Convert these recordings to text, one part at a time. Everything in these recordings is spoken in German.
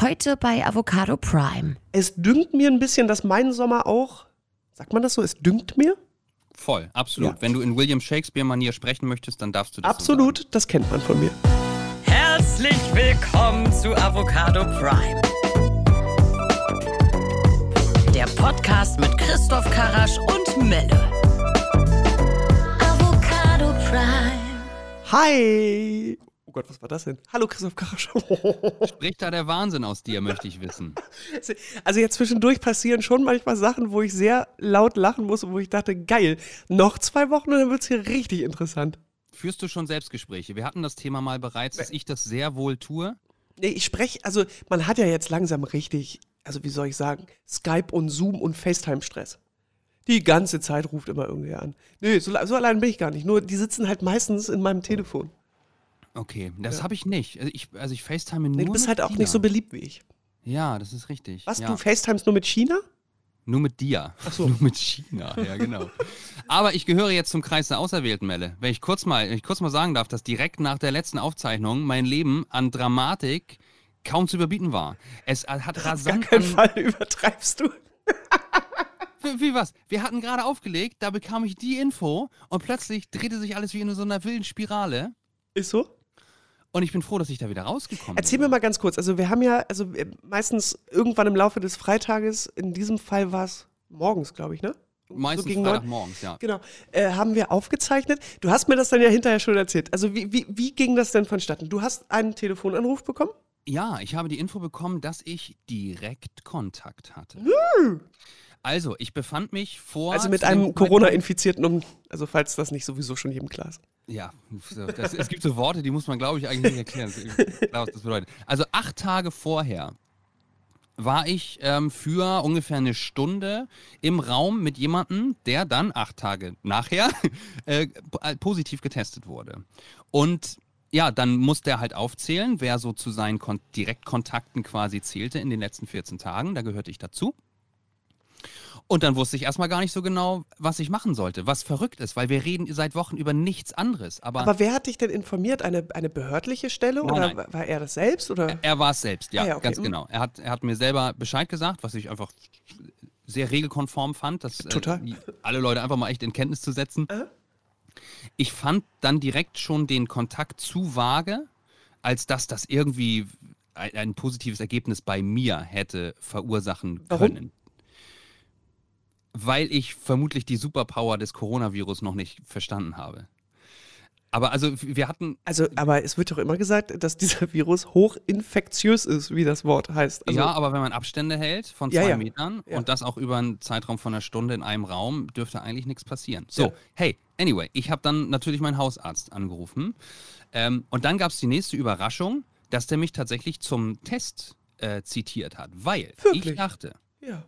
Heute bei Avocado Prime. Es dünkt mir ein bisschen, dass mein Sommer auch, sagt man das so, es dünkt mir? Voll, absolut. Ja. Wenn du in William Shakespeare-Manier sprechen möchtest, dann darfst du das Absolut, So das kennt man von mir. Herzlich willkommen zu Avocado Prime. Der Podcast mit Christoph Karasch und Melle. Avocado Prime. Hi! Oh Gott, was war das denn? Hallo Christoph Karasch. sagen. Spricht da der Wahnsinn aus dir, möchte ich wissen. Also jetzt zwischendurch passieren schon manchmal Sachen, wo ich sehr laut lachen muss und wo ich dachte, geil, noch zwei Wochen und dann wird es hier richtig interessant. Führst du schon Selbstgespräche? Wir hatten das Thema mal bereits, dass ich das sehr wohl tue. Nee, ich spreche, also man hat ja jetzt langsam richtig, also wie soll ich sagen, Skype und Zoom und FaceTime-Stress. Die ganze Zeit ruft immer irgendwer an. Nee, so, so allein bin ich gar nicht. Nur die sitzen halt meistens in meinem Telefon. Okay, das habe ich nicht. Also ich, also ich FaceTime nur Nee, du bist halt auch Tina. nicht so beliebt wie ich. Ja, das ist richtig. Was, ja. du FaceTimes nur mit China? Nur mit dir. Ach so. Nur mit China, ja, genau. Aber ich gehöre jetzt zum Kreis der Auserwählten, Melle. Wenn ich kurz mal, wenn ich kurz mal sagen darf, dass direkt nach der letzten Aufzeichnung mein Leben an Dramatik kaum zu überbieten war. Es hat Auf gar rasant keinen Fall übertreibst du. Wie, wie was? Wir hatten gerade aufgelegt, da bekam ich die Info und plötzlich drehte sich alles wie in so einer wilden Spirale. Ist so? Und ich bin froh, dass ich da wieder rausgekommen Erzähl bin. mir mal ganz kurz. Also wir haben ja, also äh, meistens irgendwann im Laufe des Freitages, in diesem Fall war es morgens, glaube ich, ne? Meistens gegen neun. Freitagmorgens, ja. Genau. Äh, haben wir aufgezeichnet. Du hast mir das dann ja hinterher schon erzählt. Also wie, wie, wie ging das denn vonstatten? Du hast einen Telefonanruf bekommen? Ja, ich habe die Info bekommen, dass ich direkt Kontakt hatte. Also, ich befand mich vor. also mit einem Corona-Infizierten, um, also falls das nicht sowieso schon jedem klar ist. Ja, das, es gibt so Worte, die muss man, glaube ich, eigentlich nicht erklären. Klar, was das bedeutet. Also, acht Tage vorher war ich ähm, für ungefähr eine Stunde im Raum mit jemandem, der dann acht Tage nachher äh, äh, positiv getestet wurde. Und ja, dann musste er halt aufzählen, wer so zu seinen Kon Direktkontakten quasi zählte in den letzten 14 Tagen. Da gehörte ich dazu. Und dann wusste ich erstmal gar nicht so genau, was ich machen sollte, was verrückt ist, weil wir reden seit Wochen über nichts anderes. Aber, Aber wer hat dich denn informiert? Eine, eine behördliche Stelle Nein, oder nein. war er das selbst? Oder? er war es selbst, ja, Ah ja, okay. ganz Mhm. genau. Er hat, er hat mir selber Bescheid gesagt, was ich einfach sehr regelkonform fand, dass Total. Äh, alle Leute einfach mal echt in Kenntnis zu setzen. Ich fand dann direkt schon den Kontakt zu vage, als dass das irgendwie ein, ein positives Ergebnis bei mir hätte verursachen Warum? Weil ich vermutlich die Superpower des Coronavirus noch nicht verstanden habe. Aber also wir hatten Also, aber es wird doch immer gesagt, dass dieser Virus hochinfektiös ist, wie das Wort heißt. Also, ja, aber wenn man Abstände hält von Ja, zwei ja. Metern Ja. und das auch über einen Zeitraum von einer Stunde in einem Raum, dürfte eigentlich nichts passieren. So, Ja. hey, anyway, ich habe dann natürlich meinen Hausarzt angerufen. Ähm, und dann gab es die nächste Überraschung, dass der mich tatsächlich zum Test äh, zitiert hat. Weil ich Wirklich? dachte, ja.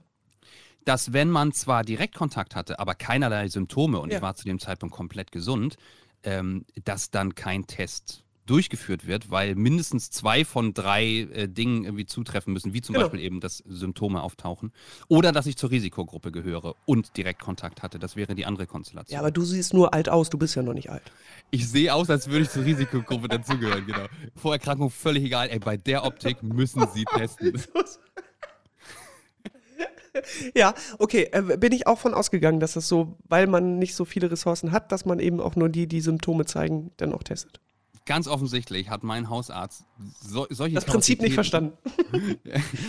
Dass wenn man zwar Direktkontakt hatte, aber keinerlei Symptome und Ja. ich war zu dem Zeitpunkt komplett gesund, ähm, dass dann kein Test durchgeführt wird, weil mindestens zwei von drei äh, Dingen irgendwie zutreffen müssen, wie zum Genau. Beispiel eben, dass Symptome auftauchen oder dass ich zur Risikogruppe gehöre und Direktkontakt hatte. Das wäre die andere Konstellation. ja, aber du siehst nur alt aus, du bist ja noch nicht alt. ich sehe aus, als würde ich zur Risikogruppe dazugehören, genau. Vorerkrankung völlig egal. Ey, bei der Optik müssen sie testen. Ja, okay, äh, bin ich auch von ausgegangen, dass das so, weil man nicht so viele Ressourcen hat, dass man eben auch nur die, die Symptome zeigen, dann auch testet. Ganz offensichtlich hat mein Hausarzt so, solche Das Prinzip nicht verstanden.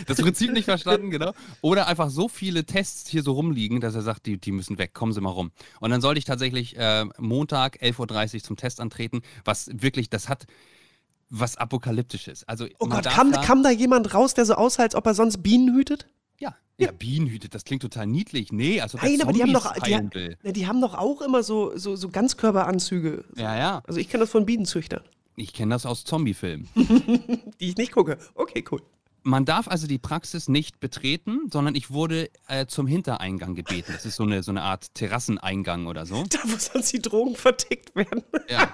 Das Prinzip nicht verstanden, genau. Oder einfach so viele Tests hier so rumliegen, dass er sagt, die, die müssen weg, kommen Sie mal rum. Und dann sollte ich tatsächlich äh, Montag 11.30 Uhr zum Test antreten, was wirklich, das hat was Apokalyptisches. Also, Oh Gott, kam, da, kam da jemand raus, der so aussah, als ob er sonst Bienen hütet? Ja, ja, Bienen hütet, das klingt total niedlich. Nee, also Nein, aber die haben doch, die, ne, die haben doch auch immer so, so, so Ganzkörperanzüge. Ja, ja. Also ich kenne das von Bienenzüchtern, Ich kenne das aus Zombie-Filmen. die ich nicht gucke. Okay, cool. Man darf also die Praxis nicht betreten, sondern ich wurde äh, zum Hintereingang gebeten. Das ist so eine, so eine Art Terrasseneingang oder so. Da, wo sonst die Drogen vertickt werden. Ja.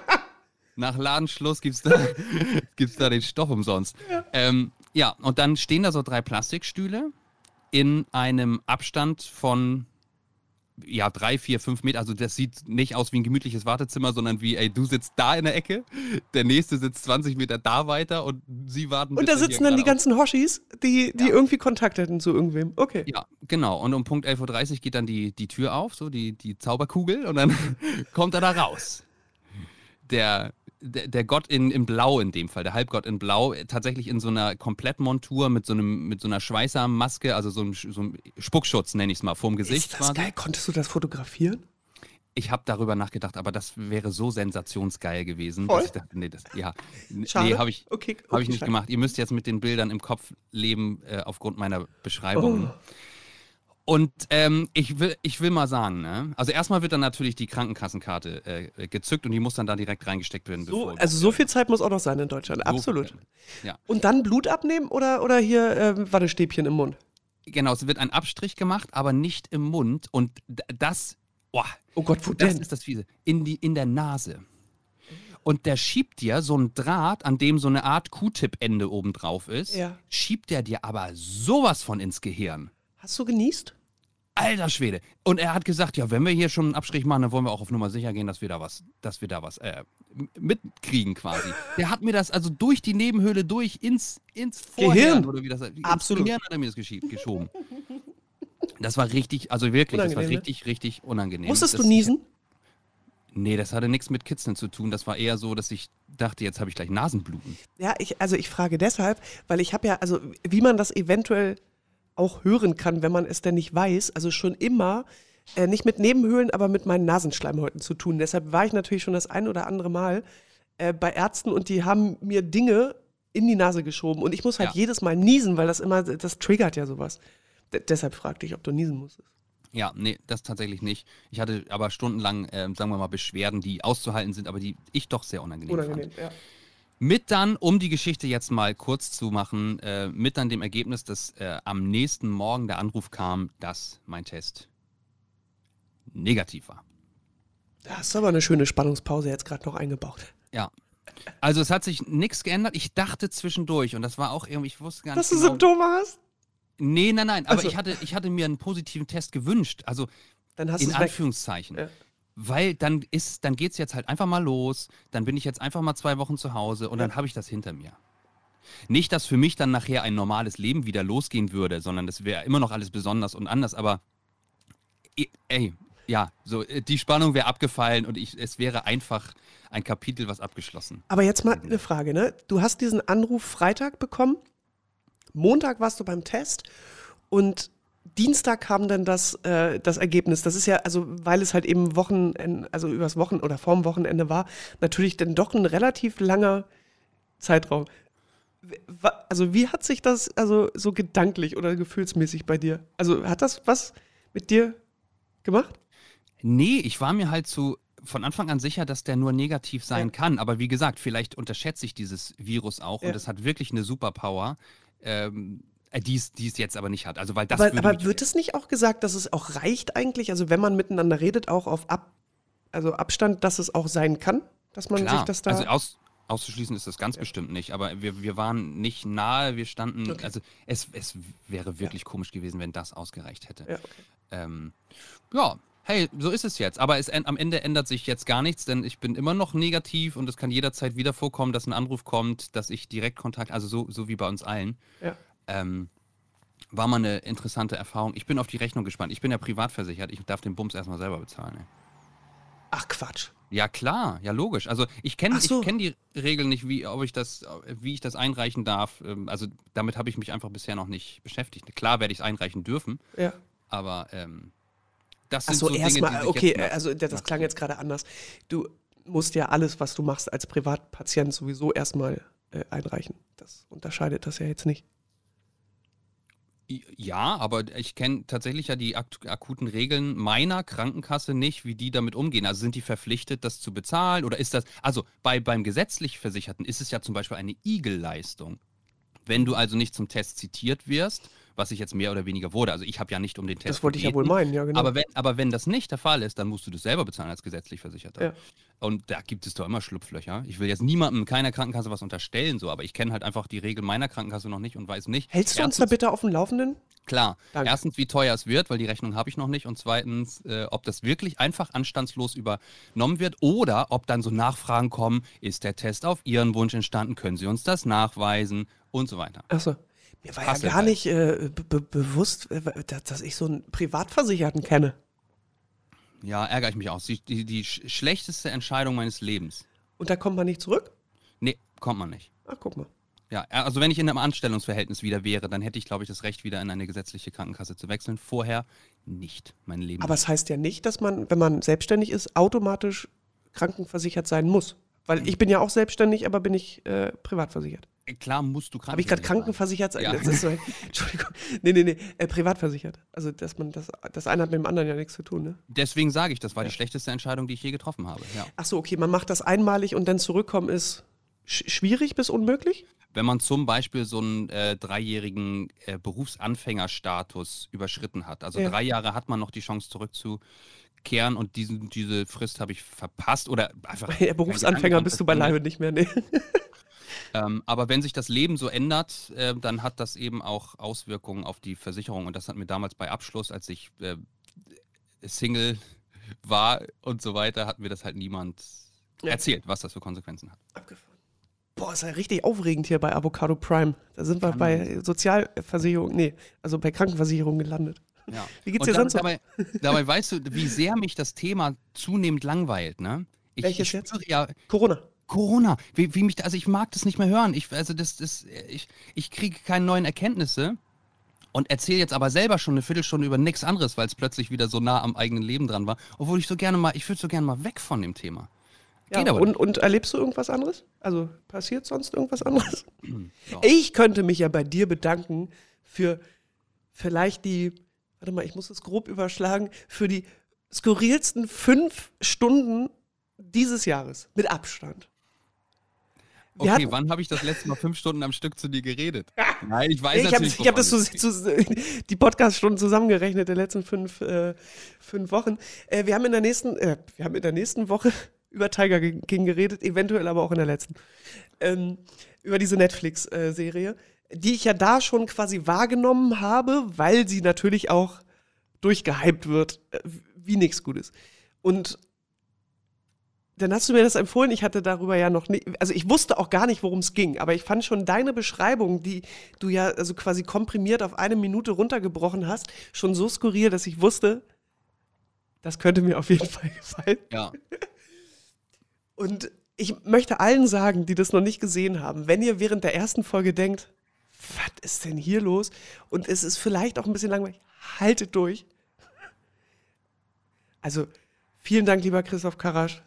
Nach Ladenschluss gibt's da, gibt's da den Stoff umsonst. Ja. Ähm, ja, und dann stehen da so drei Plastikstühle in einem Abstand von ja, drei, vier, fünf Meter. Also das sieht nicht aus wie ein gemütliches Wartezimmer, sondern wie, ey, du sitzt da in der Ecke, der nächste sitzt 20 Meter da weiter und sie warten. Und da sitzen dann die ganzen Hoshis, die, die ja. irgendwie Kontakt hätten zu irgendwem. Okay. Ja, genau. Und um Punkt 11.30 Uhr geht dann die, die Tür auf, so die, die Zauberkugel, und dann kommt er da raus. Der, der, der, Gott in, in Blau in dem Fall, der Halbgott in Blau, tatsächlich in so einer Komplettmontur mit so, einem, mit so einer Schweißermaske, also so einem, so einem Spuckschutz, nenne ich es mal, vorm Gesicht. Ist das quasi. geil? Konntest du das fotografieren? Ich habe darüber nachgedacht, aber das wäre so sensationsgeil gewesen. Voll? Dass ich dachte, nee, das, ja, Schade. nee, habe ich, okay, okay, hab ich nicht gemacht. Ihr müsst jetzt mit den Bildern im Kopf leben, äh, aufgrund meiner Beschreibung. Oh. Und ähm, ich, will, ich will mal sagen, ne? also erstmal wird dann natürlich die Krankenkassenkarte äh, gezückt und die muss dann da direkt reingesteckt werden. So, also so viel Zeit muss auch noch sein in Deutschland, so absolut. Ja. Und dann Blut abnehmen oder, oder hier äh, Wattestäbchen im Mund? Genau, es wird ein Abstrich gemacht, aber nicht im Mund und das, oh, oh Gott, wo das denn? ist das Fiese, in, die, in der Nase. Und der schiebt dir so ein Draht, an dem so eine Art Q-Tip-Ende oben drauf ist, ja. schiebt der dir aber sowas von ins Gehirn. Hast du genießt? Alter Schwede. Und er hat gesagt, ja, wenn wir hier schon einen Abstrich machen, dann wollen wir auch auf Nummer sicher gehen, dass wir da was, dass wir da was äh, mitkriegen quasi. Der hat mir das also durch die Nebenhöhle durch ins, ins Vorhirn, Gehirn. oder wie das ins Absolut. Gehirn hat er mir das geschoben. Das war richtig, also wirklich, unangenehm, das war ne? richtig, richtig unangenehm. Musstest das, du niesen? Nee, das hatte nichts mit Kitzeln zu tun. Das war eher so, dass ich dachte, jetzt habe ich gleich Nasenbluten. Ja, ich, also ich frage deshalb, weil ich habe ja, also wie man das eventuell auch hören kann, wenn man es denn nicht weiß. Also schon immer, äh, nicht mit Nebenhöhlen, aber mit meinen Nasenschleimhäuten zu tun. Deshalb war ich natürlich schon das ein oder andere Mal äh, bei Ärzten und die haben mir Dinge in die Nase geschoben. Und ich muss halt ja. jedes Mal niesen, weil das immer, das triggert ja sowas. D deshalb fragte ich, ob du niesen musstest. Ja, nee, das tatsächlich nicht. Ich hatte aber stundenlang, äh, sagen wir mal, Beschwerden, die auszuhalten sind, aber die ich doch sehr unangenehm, unangenehm fand. Ja. Mit dann, um die Geschichte jetzt mal kurz zu machen, äh, mit dann dem Ergebnis, dass äh, am nächsten Morgen der Anruf kam, dass mein Test negativ war. Da hast du aber eine schöne Spannungspause jetzt gerade noch eingebaut. Ja. Also es hat sich nichts geändert. Ich dachte zwischendurch, und das war auch irgendwie, ich wusste gar nicht. Dass genau, du Symptome hast? Nee, nein, nein. Aber also. ich, hatte, ich hatte mir einen positiven Test gewünscht. Also in Anführungszeichen. Ja weil dann ist, dann geht es jetzt halt einfach mal los, dann bin ich jetzt einfach mal zwei Wochen zu Hause und dann habe ich das hinter mir. Nicht, dass für mich dann nachher ein normales Leben wieder losgehen würde, sondern das wäre immer noch alles besonders und anders, aber ey, ja, so äh, die Spannung wäre abgefallen und ich, es wäre einfach ein Kapitel, was abgeschlossen. Aber jetzt mal eine Frage, ne? Du hast diesen Anruf Freitag bekommen, Montag warst du beim Test und Dienstag kam dann das, äh, das Ergebnis. Das ist ja, also weil es halt eben Wochenende, also übers Wochenende oder vorm Wochenende war, natürlich dann doch ein relativ langer Zeitraum. Also wie hat sich das also so gedanklich oder gefühlsmäßig bei dir? Also hat das was mit dir gemacht? Nee, ich war mir halt so von Anfang an sicher, dass der nur negativ sein ja. kann. Aber wie gesagt, vielleicht unterschätze ich dieses Virus auch ja. und es hat wirklich eine Superpower. Ähm, äh, die es jetzt aber nicht hat. Also, weil das aber aber wird es nicht auch gesagt, dass es auch reicht eigentlich, also wenn man miteinander redet, auch auf Ab, also Abstand, dass es auch sein kann, dass man Klar. sich das da. Also aus, auszuschließen ist das ganz ja. bestimmt nicht, aber wir, wir waren nicht nahe, wir standen, okay. also es, es wäre wirklich ja. komisch gewesen, wenn das ausgereicht hätte. Ja, okay. ähm, ja, hey, so ist es jetzt. Aber es, am Ende ändert sich jetzt gar nichts, denn ich bin immer noch negativ und es kann jederzeit wieder vorkommen, dass ein Anruf kommt, dass ich direkt Kontakt, also so, so wie bei uns allen. Ja. Ähm, war mal eine interessante Erfahrung. Ich bin auf die Rechnung gespannt. Ich bin ja privat versichert. Ich darf den Bums erstmal selber bezahlen. Ey. Ach Quatsch. Ja klar, ja logisch. Also ich kenne so. kenn die Regeln nicht, wie, ob ich das, wie ich das einreichen darf. Ähm, also damit habe ich mich einfach bisher noch nicht beschäftigt. Klar werde ich es einreichen dürfen. Ja. Aber ähm, das sind Ach so, so erstmal, okay, also das klang jetzt gerade anders. Du musst ja alles, was du machst als Privatpatient sowieso erstmal äh, einreichen. Das unterscheidet das ja jetzt nicht. Ja, aber ich kenne tatsächlich ja die ak akuten Regeln meiner Krankenkasse nicht, wie die damit umgehen. Also sind die verpflichtet, das zu bezahlen oder ist das, also bei, beim gesetzlich Versicherten ist es ja zum Beispiel eine Igel-Leistung. Wenn du also nicht zum Test zitiert wirst, was ich jetzt mehr oder weniger wurde. Also ich habe ja nicht um den Test. Das wollte gebeten, ich ja wohl meinen, ja, genau. Aber wenn, aber wenn das nicht der Fall ist, dann musst du das selber bezahlen als gesetzlich Versicherter. Ja. Und da gibt es doch immer Schlupflöcher. Ich will jetzt niemandem, keiner Krankenkasse was unterstellen, so, aber ich kenne halt einfach die Regeln meiner Krankenkasse noch nicht und weiß nicht. Hältst du uns da bitte auf dem Laufenden? Klar. Danke. Erstens, wie teuer es wird, weil die Rechnung habe ich noch nicht. Und zweitens, äh, ob das wirklich einfach anstandslos übernommen wird oder ob dann so Nachfragen kommen, ist der Test auf Ihren Wunsch entstanden, können Sie uns das nachweisen und so weiter. Achso. Mir war ja Hasselbein. gar nicht äh, be be bewusst, äh, dass, ich so einen Privatversicherten kenne. Ja, ärgere ich mich auch. Die, die, die sch schlechteste Entscheidung meines Lebens. Und da kommt man nicht zurück? Nee, kommt man nicht. Ach, guck mal. Ja, also wenn ich in einem Anstellungsverhältnis wieder wäre, dann hätte ich, glaube ich, das Recht, wieder in eine gesetzliche Krankenkasse zu wechseln. Vorher nicht, mein Leben. Aber es heißt ja nicht, dass man, wenn man selbstständig ist, automatisch krankenversichert sein muss. Weil ich bin ja auch selbstständig, aber bin ich äh, privat versichert. Klar musst du Habe ich gerade krankenversichert? Ja. So, Entschuldigung. Nee, nee, nee. Äh, privat versichert. Also, dass man das, das eine hat mit dem anderen ja nichts zu tun, ne? Deswegen sage ich, das war die schlechteste Entscheidung, die ich je getroffen habe. Ja. Ach so, okay. Man macht das einmalig und dann zurückkommen ist sch schwierig bis unmöglich? Wenn man zum Beispiel so einen äh, dreijährigen äh, Berufsanfängerstatus überschritten hat. Also Ja. drei Jahre hat man noch die Chance zurückzukehren und diesen, diese Frist habe ich verpasst oder einfach. Ja, Berufsanfänger bist du beileibe nicht mehr, ne? Ähm, aber wenn sich das Leben so ändert, äh, dann hat das eben auch Auswirkungen auf die Versicherung. Und das hat mir damals bei Abschluss, als ich äh, Single war und so weiter, hat mir das halt niemand Ja. erzählt, was das für Konsequenzen hat. Abgefahren. Boah, ist ja richtig aufregend hier bei Avocado Prime. Da sind wir Kann bei Sozialversicherung, nee, also bei Krankenversicherung gelandet. Ja. Wie geht's dir sonst so? dabei, dabei weißt du, wie sehr mich das Thema zunehmend langweilt, ne? Ich, Welches ich jetzt? Ja, Corona. Corona, wie, wie mich, da- also ich mag das nicht mehr hören. Ich, also das, das, ich, ich kriege keine neuen Erkenntnisse und erzähle jetzt aber selber schon eine Viertelstunde über nichts anderes, weil es plötzlich wieder so nah am eigenen Leben dran war. Obwohl ich so gerne mal, ich würde so gerne mal weg von dem Thema. Ja, Geht aber und, und erlebst du irgendwas anderes? Also passiert sonst irgendwas anderes? Ja. Ich könnte mich ja bei dir bedanken für vielleicht die, warte mal, ich muss es grob überschlagen, für die skurrilsten fünf Stunden dieses Jahres mit Abstand. Okay, hatten- wann habe ich das letzte Mal fünf Stunden am Stück zu dir geredet? Nein, ich weiß ich habe natürlich. ich hab das so, du sprichst. zu, die Podcast-Stunden zusammengerechnet der letzten fünf, äh, fünf Wochen. Äh, wir haben in der nächsten, äh, wir haben in der nächsten Woche über Tiger King geredet, eventuell aber auch in der letzten. Ähm, über diese Netflix-Serie, die ich ja da schon quasi wahrgenommen habe, weil sie natürlich auch durchgehypt wird, äh, wie nichts Gutes. Und dann hast du mir das empfohlen. Ich hatte darüber ja noch nicht, also ich wusste auch gar nicht, worum es ging, aber ich fand schon deine Beschreibung, die du ja also quasi komprimiert auf eine Minute runtergebrochen hast, schon so skurril, dass ich wusste, das könnte mir auf jeden Fall gefallen. Ja, Und ich möchte allen sagen, die das noch nicht gesehen haben, wenn ihr während der ersten Folge denkt, was ist denn hier los? Und es ist vielleicht auch ein bisschen langweilig, haltet durch. Also, vielen Dank, lieber Christoph Karasch.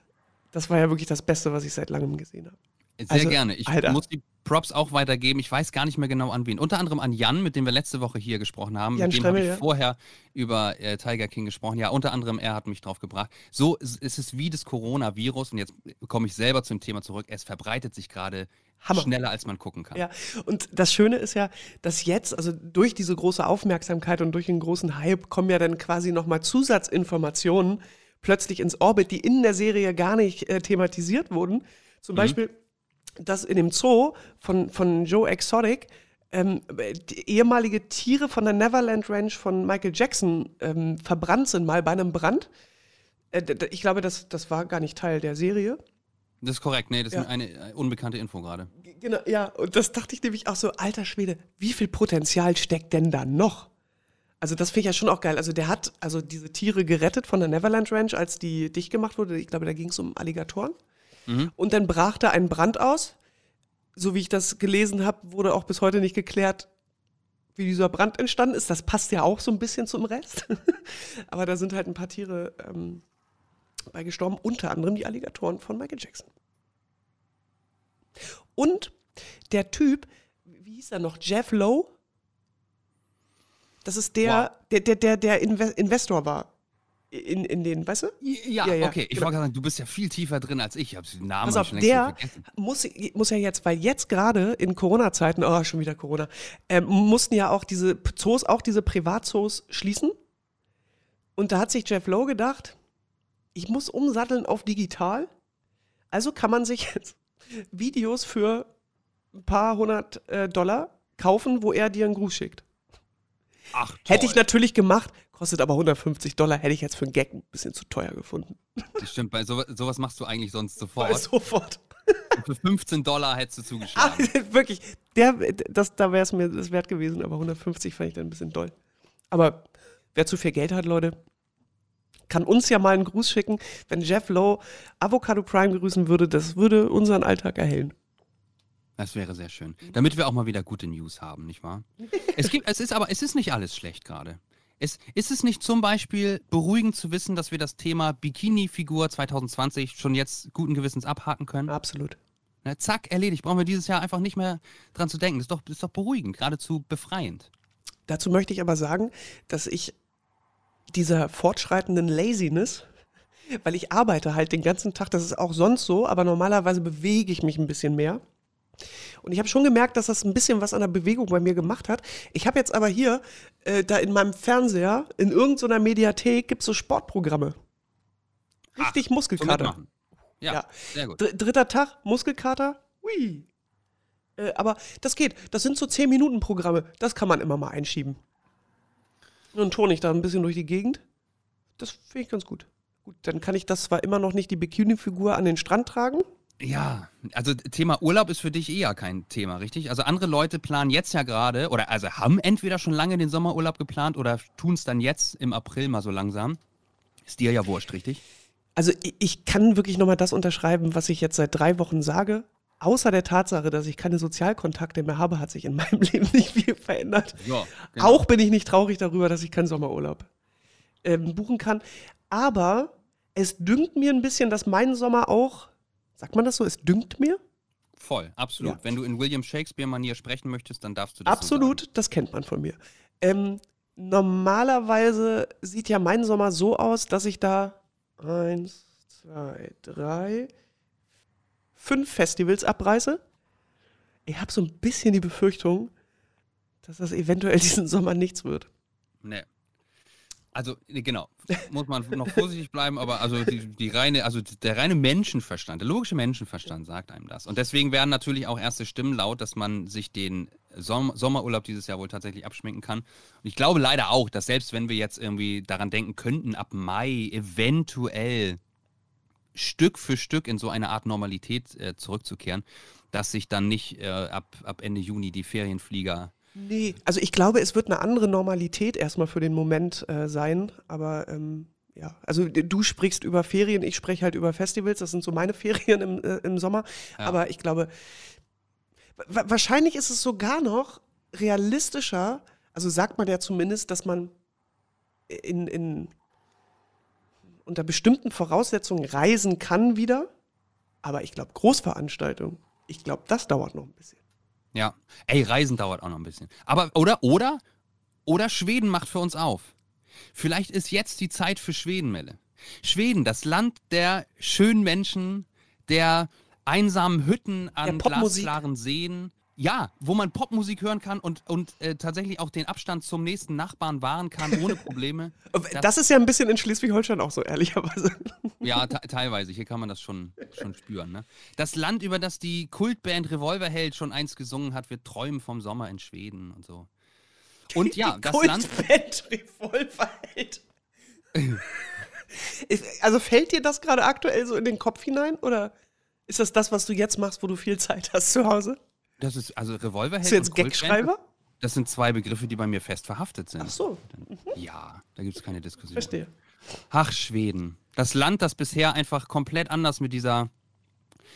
Das war ja wirklich das Beste, was ich seit langem gesehen habe. sehr Also, gerne. Ich Alter. muss die Props auch weitergeben. Ich weiß gar nicht mehr genau an wen. Unter anderem an Jan, mit dem wir letzte Woche hier gesprochen haben. Jan mit dem habe ich ja. vorher über äh, Tiger King gesprochen. Ja, unter anderem er hat mich drauf gebracht. So ist ist es wie das Coronavirus. Und jetzt komme ich selber zum Thema zurück. Es verbreitet sich gerade Hammer. schneller, als man gucken kann. Ja, und das Schöne ist ja, dass jetzt, also durch diese große Aufmerksamkeit und durch den großen Hype, kommen ja dann quasi nochmal Zusatzinformationen plötzlich ins Orbit, die in der Serie gar nicht äh, thematisiert wurden. Zum Beispiel, dass in dem Zoo von, von Joe Exotic ähm, die ehemalige Tiere von der Neverland Ranch von Michael Jackson ähm, verbrannt sind, mal bei einem Brand. Äh, ich glaube, das, das war gar nicht Teil der Serie. Das ist korrekt. Nee, das Ja. ist eine äh, unbekannte Info gerade. Genau, ja, und das dachte ich nämlich auch so, alter Schwede, wie viel Potenzial steckt denn da noch? Also das finde ich ja schon auch geil. Also der hat also diese Tiere gerettet von der Neverland Ranch, als die dicht gemacht wurde. Ich glaube, da ging es um Alligatoren. Mhm. Und dann brach da ein Brand aus. So wie ich das gelesen habe, wurde auch bis heute nicht geklärt, wie dieser Brand entstanden ist. Das passt ja auch so ein bisschen zum Rest. Aber da sind halt ein paar Tiere ähm, bei gestorben, unter anderem die Alligatoren von Michael Jackson. Und der Typ, wie hieß er noch, Jeff Lowe? Das ist der, Wow. der, der, der, der Inve Investor war. In, in den, weißt du? Ja, Ja, ja, okay. Ich genau. wollte sagen, du bist ja viel tiefer drin als ich. Ich habe den Namen Pass auf, schon der muss, muss ja jetzt, weil jetzt gerade in Corona-Zeiten, oh, schon wieder Corona, ähm, mussten ja auch diese Zoos, auch diese Privatzoos schließen. Und da hat sich Jeff Lowe gedacht, ich muss umsatteln auf digital. Also kann man sich jetzt Videos für ein paar hundert äh, Dollar kaufen, wo er dir einen Gruß schickt. Ach, Hätte ich toll. natürlich gemacht, kostet aber 150 Dollar, hätte ich jetzt für einen Gag ein bisschen zu teuer gefunden. Das stimmt, bei sowas, sowas machst du eigentlich sonst sofort. sofort. Und für 15 Dollar hättest du zugeschlagen. wirklich, der, das, da wäre es mir das wert gewesen, aber 150 fand ich dann ein bisschen doll. Aber wer zu viel Geld hat, Leute, kann uns ja mal einen Gruß schicken. Wenn Jeff Lowe Avocado Prime grüßen würde, das würde unseren Alltag erhellen. Das wäre sehr schön. Damit wir auch mal wieder gute News haben, nicht wahr? Es gibt, es ist aber, es ist nicht alles schlecht gerade. Es, ist es nicht zum Beispiel beruhigend zu wissen, dass wir das Thema Bikini-Figur 2020 schon jetzt guten Gewissens abhaken können? Absolut. Na, zack, erledigt. Brauchen wir dieses Jahr einfach nicht mehr dran zu denken. Das ist doch, das ist doch beruhigend, geradezu befreiend. Dazu möchte ich aber sagen, dass ich dieser fortschreitenden Laziness, weil ich arbeite halt den ganzen Tag, das ist auch sonst so, aber normalerweise bewege ich mich ein bisschen mehr. Und ich habe schon gemerkt, dass das ein bisschen was an der Bewegung bei mir gemacht hat. Ich habe jetzt aber hier, äh, da in meinem Fernseher, in irgendeiner Mediathek, gibt es so Sportprogramme. Richtig Zum Muskelkater. Ja, Ja. sehr gut. Dr dritter Tag, Muskelkater, hui. Äh, aber das geht. Das sind so 10-Minuten-Programme. Das kann man immer mal einschieben. Nun turne ich da ein bisschen durch die Gegend. Das finde ich ganz gut. Gut, dann kann ich das zwar immer noch nicht die Bikini-Figur an den Strand tragen. Ja, also Thema Urlaub ist für dich eher kein Thema, richtig? Also andere Leute planen jetzt ja gerade, oder also haben entweder schon lange den Sommerurlaub geplant oder tun es dann jetzt im April mal so langsam. Ist dir ja wurscht, richtig? Also ich, kann wirklich nochmal das unterschreiben, was ich jetzt seit drei Wochen sage. Außer der Tatsache, dass ich keine Sozialkontakte mehr habe, hat sich in meinem Leben nicht viel verändert. Ja, genau. Auch bin ich nicht traurig darüber, dass ich keinen Sommerurlaub ähm, buchen kann. Aber es dünkt mir ein bisschen, dass mein Sommer auch, sagt man das so, es dünkt mir? Voll, absolut. Ja. Wenn du in William Shakespeare-Manier sprechen möchtest, dann darfst du das Absolut, so das kennt man von mir. Ähm, normalerweise sieht ja mein Sommer so aus, dass ich da eins, zwei, drei, fünf Festivals abreiße. Ich habe so ein bisschen die Befürchtung, dass das eventuell diesen Sommer nichts wird. Nee. Also, nee, genau. Muss man noch vorsichtig bleiben, aber also die, die reine, also der reine Menschenverstand, der logische Menschenverstand sagt einem das. Und deswegen werden natürlich auch erste Stimmen laut, dass man sich den Som Sommerurlaub dieses Jahr wohl tatsächlich abschminken kann. Und ich glaube leider auch, dass selbst wenn wir jetzt irgendwie daran denken könnten, ab Mai eventuell Stück für Stück in so eine Art Normalität äh, zurückzukehren, dass sich dann nicht äh, ab, ab Ende Juni die Ferienflieger Nee, also ich glaube, es wird eine andere Normalität erstmal für den Moment äh, sein, aber ähm, ja, also du sprichst über Ferien, ich spreche halt über Festivals, das sind so meine Ferien im, äh, im Sommer, Ja. aber ich glaube, wa wahrscheinlich ist es sogar noch realistischer, also sagt man ja zumindest, dass man in, in unter bestimmten Voraussetzungen reisen kann wieder, aber ich glaube, Großveranstaltungen, ich glaube, das dauert noch ein bisschen. Ja. Ey, Reisen dauert auch noch ein bisschen. Aber, oder, oder, oder Schweden macht für uns auf. Vielleicht ist jetzt die Zeit für Schweden, Melle. Schweden, das Land der schönen Menschen, der einsamen Hütten an glasklaren Seen. Ja, wo man Popmusik hören kann und, und äh, tatsächlich auch den Abstand zum nächsten Nachbarn wahren kann, ohne Probleme. Das, ist ja ein bisschen in Schleswig-Holstein auch so, ehrlicherweise. Ja, te teilweise. Hier kann man das schon, schon spüren. Ne? Das Land, über das die Kultband Revolverheld schon einst gesungen hat, wir träumen vom Sommer in Schweden und so. Und ja, das Land. Kultband Revolverheld. Ist- also fällt dir das gerade aktuell so in den Kopf hinein oder ist das das, was du jetzt machst, wo du viel Zeit hast zu Hause? Das ist also Revolverheld. Bist du jetzt Gagschreiber? Das sind zwei Begriffe, die bei mir fest verhaftet sind. Ach so, Ja, da gibt es keine Diskussion. verstehe. Ach, Schweden. Das Land, das bisher einfach komplett anders mit dieser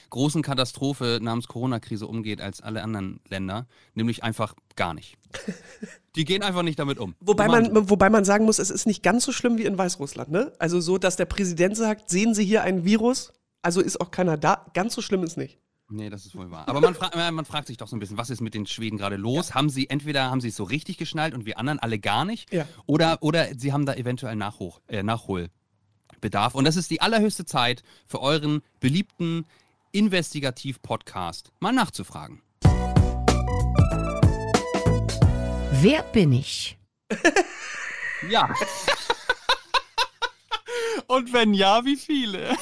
großen Katastrophe namens Corona-Krise umgeht als alle anderen Länder, nämlich einfach gar nicht. Die gehen einfach nicht damit um. Wobei man, wobei man sagen muss, es ist nicht ganz so schlimm wie in Weißrussland, ne? Also so, dass der Präsident sagt, sehen Sie hier ein Virus, also ist auch keiner da. Ganz so schlimm ist nicht. Nee, das ist wohl wahr. Aber man, fra äh, man fragt sich doch so ein bisschen, was ist mit den Schweden gerade los? Haben sie entweder haben sie es so richtig geschnallt und wir anderen alle gar nicht? Ja. Oder, oder sie haben da eventuell Nachhoch, äh, Nachholbedarf. Und das ist die allerhöchste Zeit für euren beliebten Investigativ-Podcast mal nachzufragen. Wer bin ich? Ja. Und wenn ja, wie viele?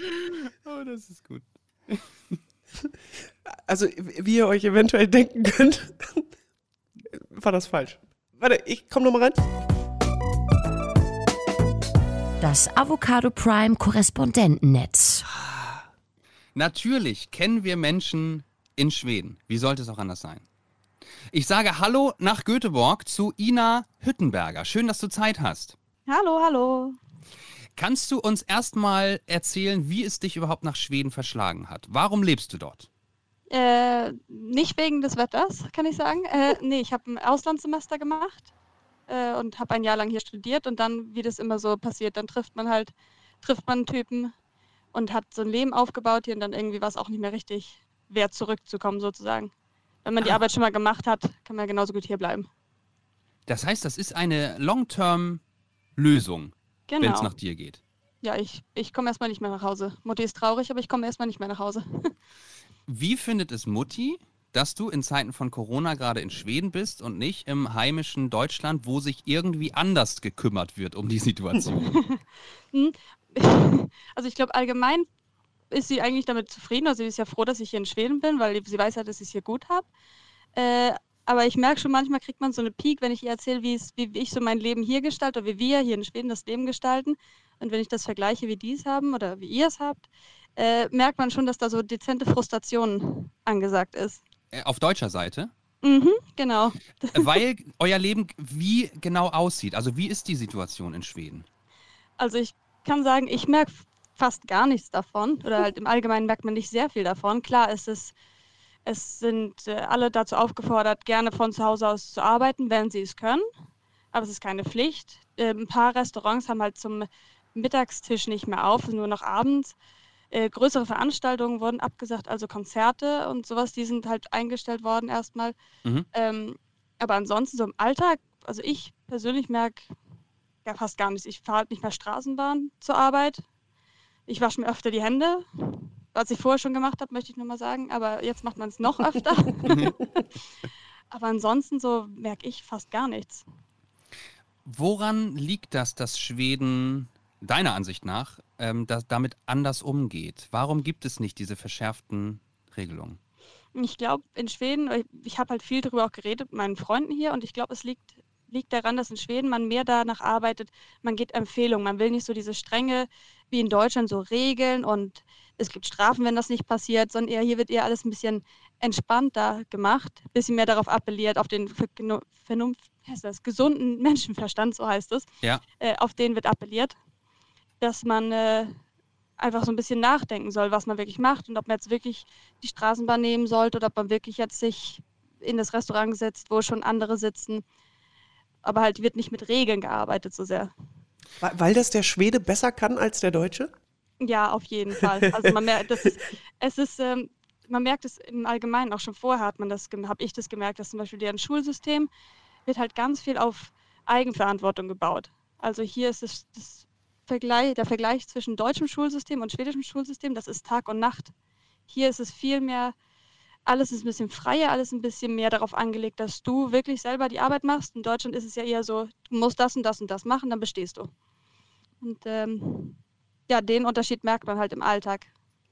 oh, das ist gut. Also, wie ihr euch eventuell denken könnt, war das falsch. Warte, ich komm noch mal rein. Das Avocado Prime Korrespondentennetz. Natürlich kennen wir Menschen in Schweden. Wie sollte es auch anders sein? Ich sage Hallo nach Göteborg zu Ina Hüttenberger. Schön, dass du Zeit hast. Hallo, hallo. Kannst du uns erstmal erzählen, wie es dich überhaupt nach Schweden verschlagen hat? Warum lebst du dort? Äh, nicht wegen des Wetters, kann ich sagen. Äh, nee, ich habe ein Auslandssemester gemacht äh, und habe ein Jahr lang hier studiert und dann, wie das immer so passiert, dann trifft man halt, trifft man einen Typen und hat so ein Leben aufgebaut hier und dann irgendwie war es auch nicht mehr richtig wert, zurückzukommen sozusagen. Wenn man die Ah. Arbeit schon mal gemacht hat, kann man genauso gut hier bleiben. Das heißt, das ist eine Long-Term-Lösung, wenn es Genau. nach dir geht. Ja, ich, ich komme erstmal nicht mehr nach Hause. Mutti ist traurig, aber ich komme erstmal nicht mehr nach Hause. Wie findet es Mutti, dass du in Zeiten von Corona gerade in Schweden bist und nicht im heimischen Deutschland, wo sich irgendwie anders gekümmert wird um die Situation? Also ich glaube, allgemein ist sie eigentlich damit zufrieden. Also sie ist ja froh, dass ich hier in Schweden bin, weil sie weiß ja, dass ich es hier gut habe. Äh, aber ich merke schon, manchmal kriegt man so eine Peak, wenn ich ihr erzähle, wie, ich so mein Leben hier gestalte oder wie wir hier in Schweden das Leben gestalten. Und wenn ich das vergleiche, wie die es haben oder wie ihr es habt, äh, merkt man schon, dass da so dezente Frustration angesagt ist. Äh, Auf deutscher Seite? Mhm, genau. Weil euer Leben wie genau aussieht. Also wie ist die Situation in Schweden? Also ich kann sagen, ich merke fast gar nichts davon oder halt im Allgemeinen merkt man nicht sehr viel davon. Klar ist es, es sind äh, alle dazu aufgefordert, gerne von zu Hause aus zu arbeiten, wenn sie es können. Aber es ist keine Pflicht. Äh, ein paar Restaurants haben halt zum Mittagstisch nicht mehr auf, nur noch abends. Äh, größere Veranstaltungen wurden abgesagt, also Konzerte und sowas, die sind halt eingestellt worden erstmal. Mhm. Ähm, aber ansonsten so im Alltag, also ich persönlich merke ja fast gar nichts. Ich fahre halt nicht mehr Straßenbahn zur Arbeit. Ich wasche mir öfter die Hände. Was ich vorher schon gemacht habe, möchte ich nur mal sagen. Aber jetzt macht man es noch öfter. aber ansonsten so merke ich fast gar nichts. Woran liegt das, dass Schweden deiner Ansicht nach ähm, da, damit anders umgeht? Warum gibt es nicht diese verschärften Regelungen? Ich glaube, in Schweden, ich, ich habe halt viel darüber auch geredet mit meinen Freunden hier und ich glaube, es liegt, liegt daran, dass in Schweden man mehr danach arbeitet, man geht Empfehlungen, man will nicht so diese strenge wie in Deutschland so Regeln und es gibt Strafen, wenn das nicht passiert, sondern eher hier wird eher alles ein bisschen entspannter gemacht, ein bisschen mehr darauf appelliert, auf den Vernunft, das, gesunden Menschenverstand, so heißt es, Ja. äh, auf den wird appelliert, dass man äh, einfach so ein bisschen nachdenken soll, was man wirklich macht und ob man jetzt wirklich die Straßenbahn nehmen sollte oder ob man wirklich jetzt sich in das Restaurant setzt, wo schon andere sitzen. Aber halt wird nicht mit Regeln gearbeitet so sehr. Weil das der Schwede besser kann als der Deutsche? Ja, auf jeden Fall. Also man merkt, das ist, es ist, ähm, man merkt es im Allgemeinen auch schon vorher hat man das, habe ich das gemerkt, dass zum Beispiel deren Schulsystem wird halt ganz viel auf Eigenverantwortung gebaut. Also hier ist es das Vergleich, der Vergleich zwischen deutschem Schulsystem und schwedischem Schulsystem, das ist Tag und Nacht. Hier ist es viel mehr, alles ist ein bisschen freier, alles ein bisschen mehr darauf angelegt, dass du wirklich selber die Arbeit machst. In Deutschland ist es ja eher so, du musst das und das und das machen, dann bestehst du. Und ähm, ja, den Unterschied merkt man halt im Alltag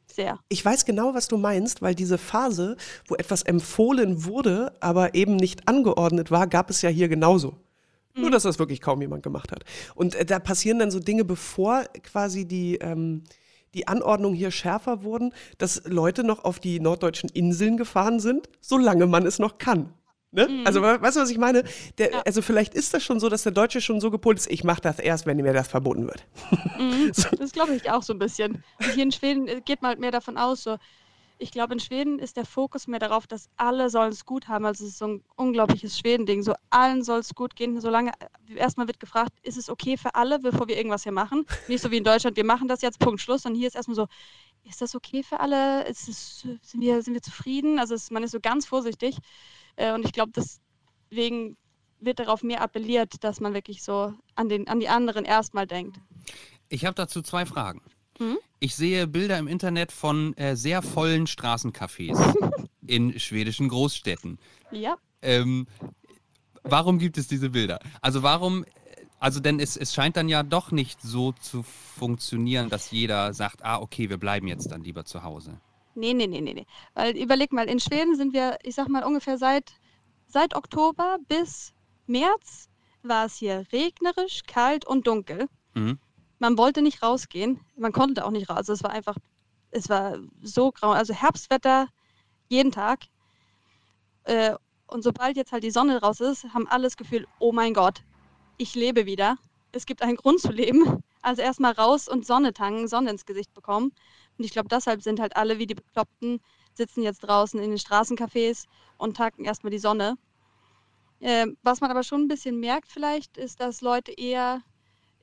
sehr. Ich weiß genau, was du meinst, weil diese Phase, wo etwas empfohlen wurde, aber eben nicht angeordnet war, gab es ja hier genauso. Nur, dass das wirklich kaum jemand gemacht hat. Und äh, da passieren dann so Dinge, bevor quasi die, ähm, die Anordnungen hier schärfer wurden, dass Leute noch auf die norddeutschen Inseln gefahren sind, solange man es noch kann. Ne? Also, we- weißt du, was ich meine? Der, Ja. Also, vielleicht ist das schon so, dass der Deutsche schon so gepolt ist, ich mache das erst, wenn mir das verboten wird. Mhm, So. Das glaube ich auch so ein bisschen. Und hier in Schweden äh, geht man halt mehr davon aus, so. Ich glaube, in Schweden ist der Fokus mehr darauf, dass alle sollen es gut haben. Also es ist so ein unglaubliches Schweden-Ding. So allen soll es gut gehen. Solange äh, erstmal wird gefragt, ist es okay für alle, bevor wir irgendwas hier machen? Nicht so wie in Deutschland, wir machen das jetzt, Punkt Schluss. Und hier ist erstmal so, ist das okay für alle? Es, sind, wir, sind wir zufrieden? Also es, man ist so ganz vorsichtig. Äh, Und ich glaube, deswegen wird darauf mehr appelliert, dass man wirklich so an, den, an die anderen erstmal denkt. Ich habe dazu zwei Fragen. Mhm. Ich sehe Bilder im Internet von äh, sehr vollen Straßencafés in schwedischen Großstädten. Ja. Ähm, warum gibt es diese Bilder? Also warum, also denn es, es scheint dann ja doch nicht so zu funktionieren, dass jeder sagt, ah, okay, wir bleiben jetzt dann lieber zu Hause. Nee, nee, nee, nee, nee. Weil überleg mal, in Schweden sind wir, ich sag mal, ungefähr seit, seit Oktober bis März war es hier regnerisch, kalt und dunkel. Mhm. Man wollte nicht rausgehen. Man konnte auch nicht raus. Es war einfach, es war so grau. Also Herbstwetter jeden Tag. Äh, und sobald jetzt halt die Sonne raus ist, haben alle das Gefühl, oh mein Gott, ich lebe wieder. Es gibt einen Grund zu leben. Also erstmal raus und Sonne tanken, Sonne ins Gesicht bekommen. Und ich glaube, deshalb sind halt alle wie die Bekloppten, sitzen jetzt draußen in den Straßencafés und tanken erstmal die Sonne. Ähm, was man aber schon ein bisschen merkt vielleicht, ist, dass Leute eher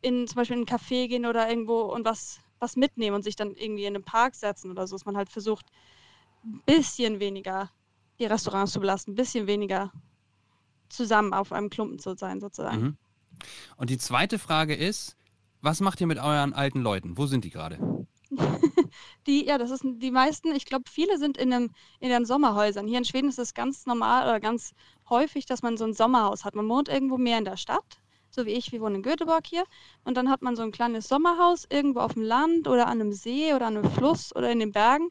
in zum Beispiel in einen Café gehen oder irgendwo und was, was mitnehmen und sich dann irgendwie in einen Park setzen oder so, dass man halt versucht, ein bisschen weniger die Restaurants zu belasten, ein bisschen weniger zusammen auf einem Klumpen zu sein, sozusagen. Mhm. Und die zweite Frage ist, was macht ihr mit euren alten Leuten? Wo sind die gerade? Die, ja, das ist die meisten, ich glaube, viele sind in, einem, in den Sommerhäusern. Hier in Schweden ist es ganz normal oder ganz häufig, dass man so ein Sommerhaus hat. Man wohnt irgendwo mehr in der Stadt, so wie ich, wir wohnen in Göteborg hier. Und dann hat man so ein kleines Sommerhaus irgendwo auf dem Land oder an einem See oder an einem Fluss oder in den Bergen.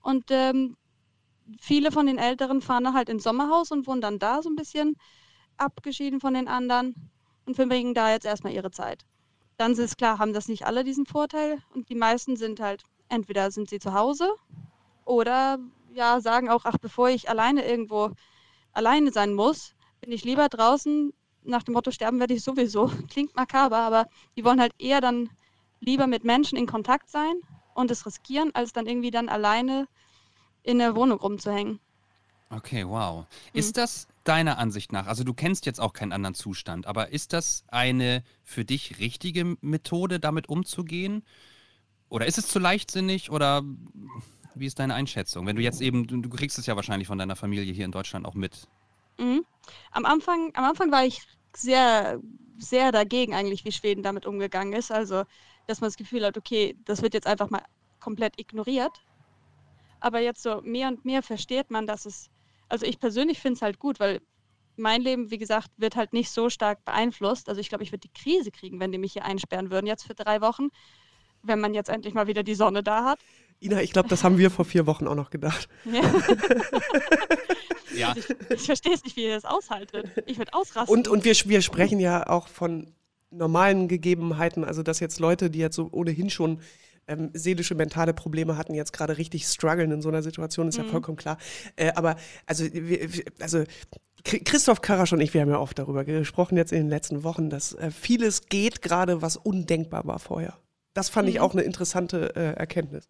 Und ähm, viele von den Älteren fahren dann halt ins Sommerhaus und wohnen dann da so ein bisschen abgeschieden von den anderen und verbringen da jetzt erstmal ihre Zeit. Dann ist es klar, haben das nicht alle diesen Vorteil und die meisten sind halt, entweder sind sie zu Hause oder ja, sagen auch, ach, bevor ich alleine irgendwo alleine sein muss, bin ich lieber draußen nach dem Motto, sterben werde ich sowieso. Klingt makaber, aber die wollen halt eher dann lieber mit Menschen in Kontakt sein und es riskieren, als dann irgendwie dann alleine in der Wohnung rumzuhängen. Okay, wow. Ist das deiner Ansicht nach, also du kennst jetzt auch keinen anderen Zustand, aber ist das eine für dich richtige Methode, damit umzugehen? Oder ist es zu leichtsinnig oder wie ist deine Einschätzung? Wenn du jetzt eben, du, kriegst es ja wahrscheinlich von deiner Familie hier in Deutschland auch mit. Mhm. Am, Anfang, am Anfang war ich sehr, sehr dagegen eigentlich, wie Schweden damit umgegangen ist. Also, dass man das Gefühl hat, okay, das wird jetzt einfach mal komplett ignoriert. Aber jetzt so mehr und mehr versteht man, dass es, also ich persönlich finde es halt gut, weil mein Leben, wie gesagt, wird halt nicht so stark beeinflusst. Also ich glaube, ich würde die Krise kriegen, wenn die mich hier einsperren würden, jetzt für drei Wochen, wenn man jetzt endlich mal wieder die Sonne da hat. Ina, ich glaube, das haben wir vor vier Wochen auch noch gedacht. Ja. Ja. Also ich ich verstehe es nicht, wie ihr das aushaltet. Ich würde ausrasten. Und, und wir, wir sprechen ja auch von normalen Gegebenheiten, also dass jetzt Leute, die jetzt so ohnehin schon ähm, seelische, mentale Probleme hatten, jetzt gerade richtig strugglen in so einer Situation, ist ja vollkommen klar. Äh, aber also, wir, also Chri- Christoph Karasch und ich, wir haben ja oft darüber gesprochen jetzt in den letzten Wochen, dass äh, vieles geht gerade, was undenkbar war vorher. Das fand ich Mhm. auch eine interessante äh, Erkenntnis.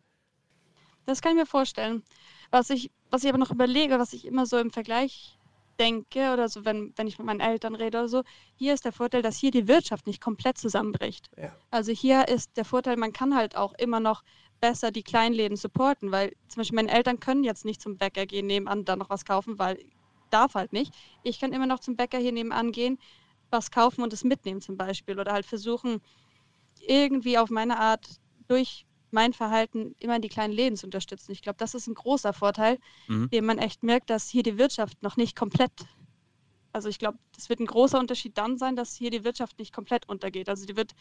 Das kann ich mir vorstellen. Was ich, was ich aber noch überlege, was ich immer so im Vergleich denke oder so, wenn, wenn ich mit meinen Eltern rede oder so, hier ist der Vorteil, dass hier die Wirtschaft nicht komplett zusammenbricht. Ja. Also hier ist der Vorteil, man kann halt auch immer noch besser die Kleinläden supporten, weil zum Beispiel meine Eltern können jetzt nicht zum Bäcker gehen, nebenan da noch was kaufen, weil darf halt nicht. Ich kann immer noch zum Bäcker hier nebenan gehen, was kaufen und es mitnehmen zum Beispiel oder halt versuchen, irgendwie auf meine Art durch mein Verhalten immer die kleinen Läden zu unterstützen. Ich glaube, das ist ein großer Vorteil, Mhm. den man echt merkt, dass hier die Wirtschaft noch nicht komplett, also ich glaube, das wird ein großer Unterschied dann sein, dass hier die Wirtschaft nicht komplett untergeht. Also die wird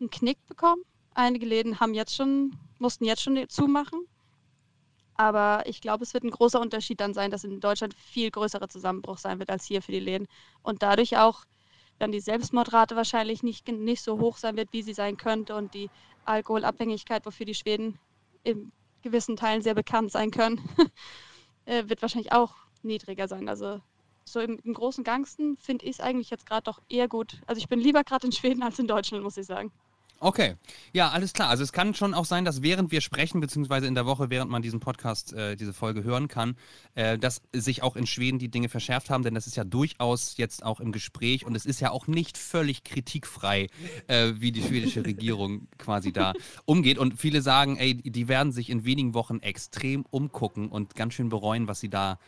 einen Knick bekommen. Einige Läden haben jetzt schon, mussten jetzt schon zumachen. Aber ich glaube, es wird ein großer Unterschied dann sein, dass in Deutschland viel größerer Zusammenbruch sein wird als hier für die Läden. Und dadurch auch dann die Selbstmordrate wahrscheinlich nicht, nicht so hoch sein wird, wie sie sein könnte. Und die Alkoholabhängigkeit, wofür die Schweden in gewissen Teilen sehr bekannt sein können, äh, wird wahrscheinlich auch niedriger sein. Also so im, im großen Ganzen finde ich es eigentlich jetzt gerade doch eher gut. Also ich bin lieber gerade in Schweden als in Deutschland, muss ich sagen. Okay, ja, alles klar. Also es kann schon auch sein, dass während wir sprechen, beziehungsweise in der Woche, während man diesen Podcast, äh, diese Folge hören kann, äh, dass sich auch in Schweden die Dinge verschärft haben, denn das ist ja durchaus jetzt auch im Gespräch und es ist ja auch nicht völlig kritikfrei, äh, wie die schwedische Regierung quasi da umgeht. Und viele sagen, ey, die werden sich in wenigen Wochen extrem umgucken und ganz schön bereuen, was sie da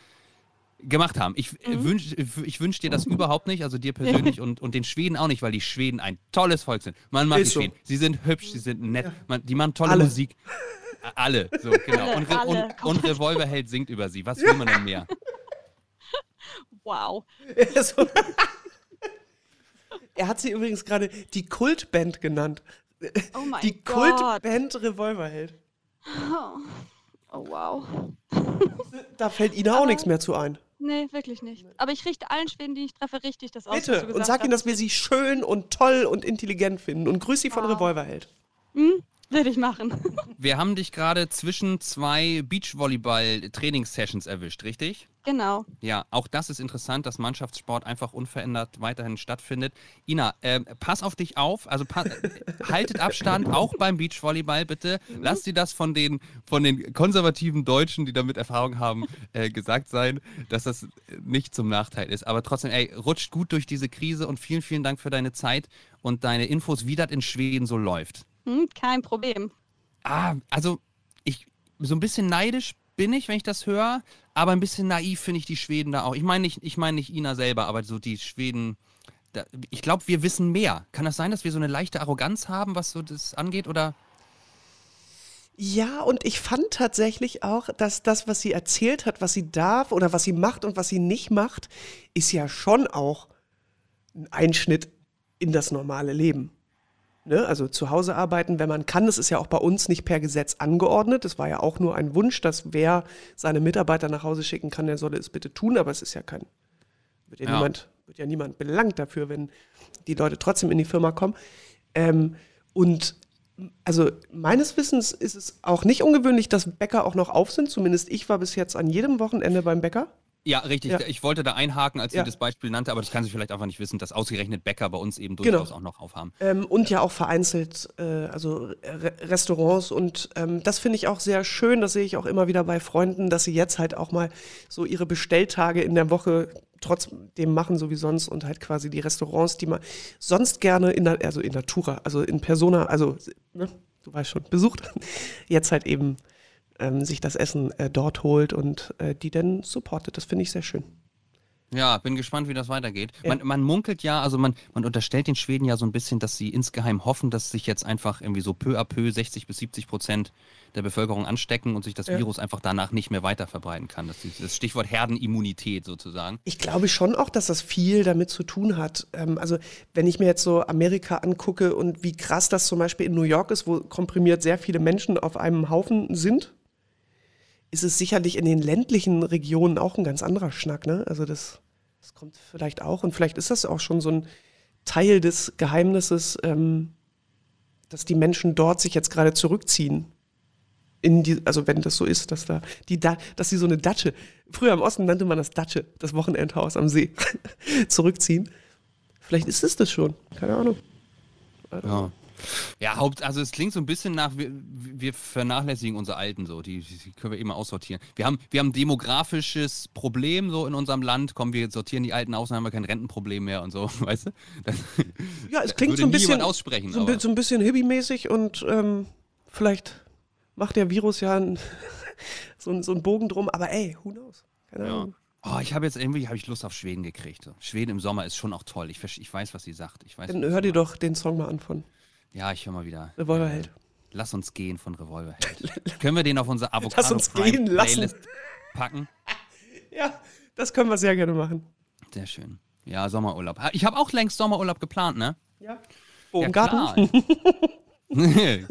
gemacht haben. Ich Mhm. äh, wünsch, ich wünsch dir das überhaupt nicht, also dir persönlich und, und den Schweden auch nicht, weil die Schweden ein tolles Volk sind. Man mag Ist die so. Schweden. Sie sind hübsch, sie sind nett, man, die machen tolle Alle. Musik. Äh, Alle, so, genau. Alle, Und, Re alle, und, und. Revolverheld singt über sie. Was will man denn mehr? Wow. Er hat sie übrigens gerade die Kultband genannt. Oh mein die Gott. Kultband Revolverheld. Oh. Oh wow. Da fällt Ihnen auch nichts mehr zu ein. Nee, wirklich nicht. Aber ich richte allen Schweden, die ich treffe, richtig das aus. was du Bitte. Und sag Ihnen, dass wir Sie schön und toll und intelligent finden. Und grüß Sie von Wow. Revolverheld. Hm? Würde ich machen. Wir haben dich gerade zwischen zwei Beachvolleyball-Trainingssessions erwischt, richtig? genau. Ja, auch das ist interessant, dass Mannschaftssport einfach unverändert weiterhin stattfindet. Ina, ähm, pass auf dich auf, also haltet Abstand, auch beim Beachvolleyball bitte. Lass dir das von den, von den konservativen Deutschen, die damit Erfahrung haben, äh, gesagt sein, dass das nicht zum Nachteil ist. Aber trotzdem, ey, rutscht gut durch diese Krise und vielen, vielen Dank für deine Zeit und deine Infos, wie das in Schweden so läuft. Hm? Kein Problem. Ah, also ich so ein bisschen neidisch bin ich, wenn ich das höre, aber ein bisschen naiv finde ich die Schweden da auch. Ich meine nicht, ich meine nicht Ina selber, aber so die Schweden. Da, ich glaube, wir wissen mehr. Kann das sein, dass wir so eine leichte Arroganz haben, was so das angeht, oder? Ja, und ich fand tatsächlich auch, dass das, was sie erzählt hat, was sie darf oder was sie macht und was sie nicht macht, ist ja schon auch ein Einschnitt in das normale Leben. Ne? Also zu Hause arbeiten, wenn man kann, das ist ja auch bei uns nicht per Gesetz angeordnet. Das war ja auch nur ein Wunsch, dass wer seine Mitarbeiter nach Hause schicken kann, der solle es bitte tun, aber es ist ja kein, wird ja, Ja. Niemand, wird ja niemand belangt dafür, wenn die Leute trotzdem in die Firma kommen. Ähm, und also meines Wissens ist es auch nicht ungewöhnlich, dass Bäcker auch noch auf sind. Zumindest ich war bis jetzt an jedem Wochenende beim Bäcker. Ja, richtig. Ja. Ich wollte da einhaken, als Ja. sie das Beispiel nannte, aber das kann sie vielleicht einfach nicht wissen, dass ausgerechnet Bäcker bei uns eben Genau. durchaus auch noch aufhaben. Ähm, und ja auch vereinzelt, äh, also Re Restaurants. Und ähm, das finde ich auch sehr schön. Das sehe ich auch immer wieder bei Freunden, dass sie jetzt halt auch mal so ihre Bestelltage in der Woche trotzdem machen, so wie sonst. Und halt quasi die Restaurants, die man sonst gerne in, der- also in Natura, also in Persona, also ne, du weißt schon, besucht, jetzt halt eben ähm, sich das Essen äh, dort holt und äh, die dann supportet. Das finde ich sehr schön. Ja, bin gespannt, wie das weitergeht. Ja. Man, man munkelt ja, also man, man unterstellt den Schweden ja so ein bisschen, dass sie insgeheim hoffen, dass sich jetzt einfach irgendwie so peu à peu 60 bis 70 Prozent der Bevölkerung anstecken und sich das Ja. Virus einfach danach nicht mehr weiter verbreiten kann. Das, ist das Stichwort Herdenimmunität sozusagen. Ich glaube schon auch, dass das viel damit zu tun hat. Ähm, also wenn ich mir jetzt so Amerika angucke und wie krass das zum Beispiel in New York ist, wo komprimiert sehr viele Menschen auf einem Haufen sind, ist es sicherlich in den ländlichen Regionen auch ein ganz anderer Schnack. Ne? Also das, das kommt vielleicht auch und vielleicht ist das auch schon so ein Teil des Geheimnisses, ähm, dass die Menschen dort sich jetzt gerade zurückziehen. In die, also wenn das so ist, dass da die da, dass sie so eine Datsche, früher im Osten nannte man das Datsche, das Wochenendhaus am See, zurückziehen. Vielleicht ist es das schon, keine Ahnung. Ja. Ja, Haupt, also es klingt so ein bisschen nach, wir, wir vernachlässigen unsere Alten so, die, die können wir immer aussortieren. Wir haben, wir haben ein demografisches Problem so in unserem Land, komm, wir sortieren die Alten aus, dann haben wir kein Rentenproblem mehr und so, weißt du? Das, Ja, es klingt so ein bisschen, aussprechen, so, ein, so ein bisschen hippie-mäßig und ähm, vielleicht macht der Virus ja ein, so, ein- so einen Bogen drum, aber ey, who knows? Keine Ja. Ahnung. Oh, ich habe jetzt irgendwie hab ich Lust auf Schweden gekriegt. So. Schweden im Sommer ist schon auch toll. Ich, ich weiß, was sie sagt. Ich weiß, Dann hör dir doch den Song mal an von Ja, ich höre mal wieder. Revolverheld. Lass uns gehen von Revolverheld. Können wir den auf unser Avocado Lass uns Prime gehen lassen. Playlist packen? Ja, das können wir sehr gerne machen. Sehr schön. Ja, Sommerurlaub. Ha, Ich habe auch längst Sommerurlaub geplant, ne? Ja. Wo Ja, im Garten? klar.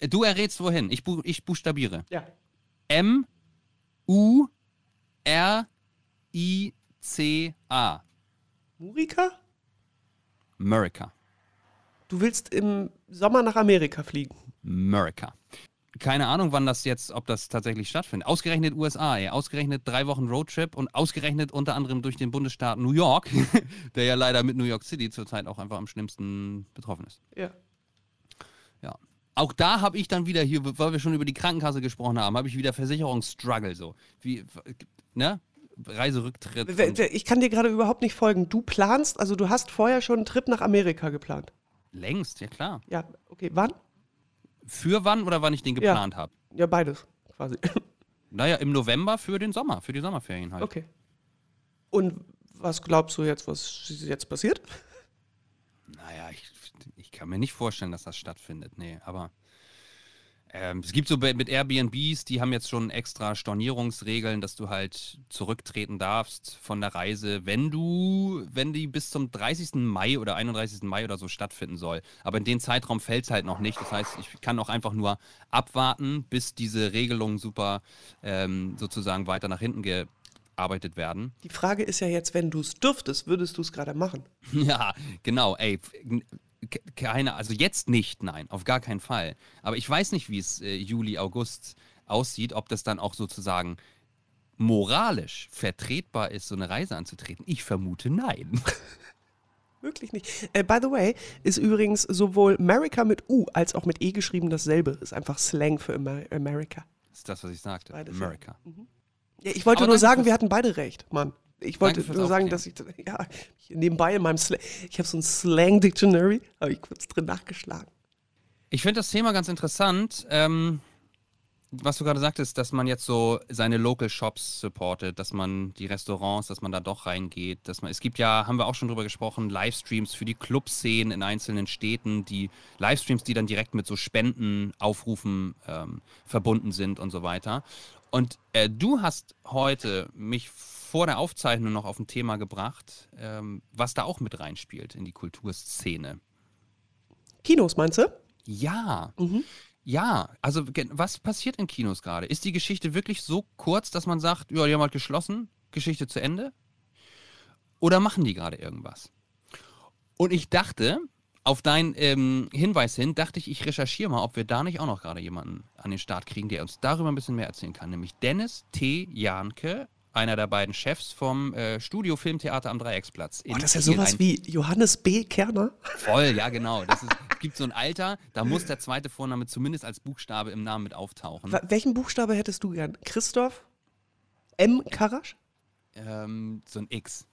du errätst wohin. Ich, bu ich buchstabiere. Ja. M U R I C A. Murika? America. Du willst im Sommer nach Amerika fliegen. America. Keine Ahnung, wann das jetzt, ob das tatsächlich stattfindet. Ausgerechnet USA, ey. Ausgerechnet drei Wochen Roadtrip und ausgerechnet unter anderem durch den Bundesstaat New York, der ja leider mit New York City zurzeit auch einfach am schlimmsten betroffen ist. Ja. Ja. Auch da habe ich dann wieder hier, weil wir schon über die Krankenkasse gesprochen haben, habe ich wieder Versicherungsstruggle so. Wie, ne? Reiserücktritt. Ich kann dir gerade überhaupt nicht folgen. Du planst, also du hast vorher schon einen Trip nach Amerika geplant. Längst, ja klar. Ja, okay. Wann? Für wann oder wann ich den Ja. geplant habe? Ja, beides quasi. Naja, im November für den Sommer, für die Sommerferien halt. Okay. Und was glaubst du jetzt, was jetzt passiert? Naja, ich, ich kann mir nicht vorstellen, dass das stattfindet. Nee, aber Ähm, es gibt so mit Airbnbs, die haben jetzt schon extra Stornierungsregeln, dass du halt zurücktreten darfst von der Reise, wenn du, wenn die bis zum 30. Mai oder 31. Mai oder so stattfinden soll. Aber in den Zeitraum fällt es halt noch nicht. Das heißt, ich kann auch einfach nur abwarten, bis diese Regelungen super ähm, sozusagen weiter nach hinten gearbeitet werden. Die Frage ist ja jetzt, wenn du es dürftest, würdest du es gerade machen? Ja, genau, ey. Keine, also jetzt nicht, nein, auf gar keinen Fall. Aber ich weiß nicht, wie es äh, Juli, August aussieht, ob das dann auch sozusagen moralisch vertretbar ist, so eine Reise anzutreten. Ich vermute nein. Wirklich nicht. Äh, by the way, ist übrigens sowohl America mit U als auch mit E geschrieben dasselbe. Ist einfach Slang für Amer America. Das ist das, was ich sagte. Beides, ja. America. Ja, ich wollte Aber nur sagen, wir hatten beide recht, Mann. Ich wollte nur sagen, dass ich, ja, nebenbei in meinem Slang, ich habe so ein Slang-Dictionary, habe ich kurz drin nachgeschlagen. Ich finde das Thema ganz interessant. Ähm, was du gerade sagtest, dass man jetzt so seine Local Shops supportet, dass man die Restaurants, dass man da doch reingeht, dass man, es gibt ja, haben wir auch schon drüber gesprochen, Livestreams für die Clubszenen in einzelnen Städten, die Livestreams, die dann direkt mit so Spendenaufrufen ähm, verbunden sind und so weiter. Und äh, du hast heute mich vor der Aufzeichnung noch auf ein Thema gebracht, ähm, was da auch mit reinspielt in die Kulturszene. Kinos, meinst du? Ja. Mhm. Ja, also was passiert in Kinos gerade? Ist die Geschichte wirklich so kurz, dass man sagt, ja, die haben halt geschlossen, Geschichte zu Ende? Oder machen die gerade irgendwas? Und ich dachte, auf deinen ähm, Hinweis hin, dachte ich, ich recherchiere mal, ob wir da nicht auch noch gerade jemanden an den Start kriegen, der uns darüber ein bisschen mehr erzählen kann. Nämlich Dennis T. Janke, einer der beiden Chefs vom äh, Studio Filmtheater am Dreiecksplatz. Oh, das ist ja sowas Ein- wie Johannes B. Kerner. Voll, ja, genau. Das ist, es gibt so ein Alter, da muss der zweite Vorname zumindest als Buchstabe im Namen mit auftauchen. Welchen Buchstabe hättest du gern? Christoph? M. Karasch? Ähm, so ein X.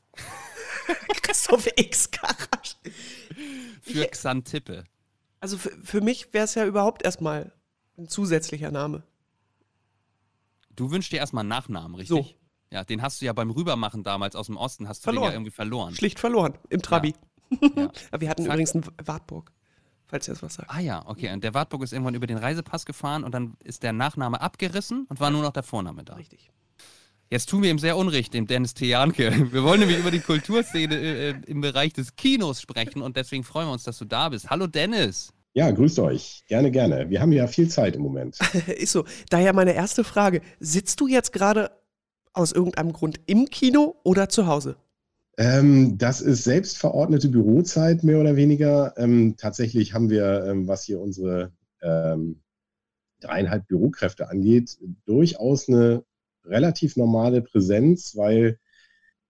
Christoph X. Karasch. Für Ich- Xantippe. Also für, für mich wäre es ja überhaupt erstmal ein zusätzlicher Name. Du wünschst dir erstmal einen Nachnamen, richtig? So. Ja, den hast du ja beim Rübermachen damals aus dem Osten, hast du den Verloren. ja irgendwie verloren. Schlicht verloren im Trabi. Ja. Aber wir hatten Zack. übrigens einen Wartburg, falls ihr das was sagt. Ah ja, okay. Und der Wartburg ist irgendwann über den Reisepass gefahren und dann ist der Nachname abgerissen und war nur noch der Vorname da. Richtig. Jetzt tun wir ihm sehr Unrecht, dem Dennis T. Janke. Wir wollen nämlich über die Kulturszene äh, im Bereich des Kinos sprechen und deswegen freuen wir uns, dass du da bist. Hallo Dennis. Ja, grüßt euch. Gerne, gerne. Wir haben ja viel Zeit im Moment. Ist so. Daher meine erste Frage. Sitzt du jetzt gerade aus irgendeinem Grund im Kino oder zu Hause? Ähm, das ist selbstverordnete Bürozeit, mehr oder weniger. Ähm, tatsächlich haben wir, ähm, was hier unsere ähm, dreieinhalb Bürokräfte angeht, durchaus eine relativ normale Präsenz, weil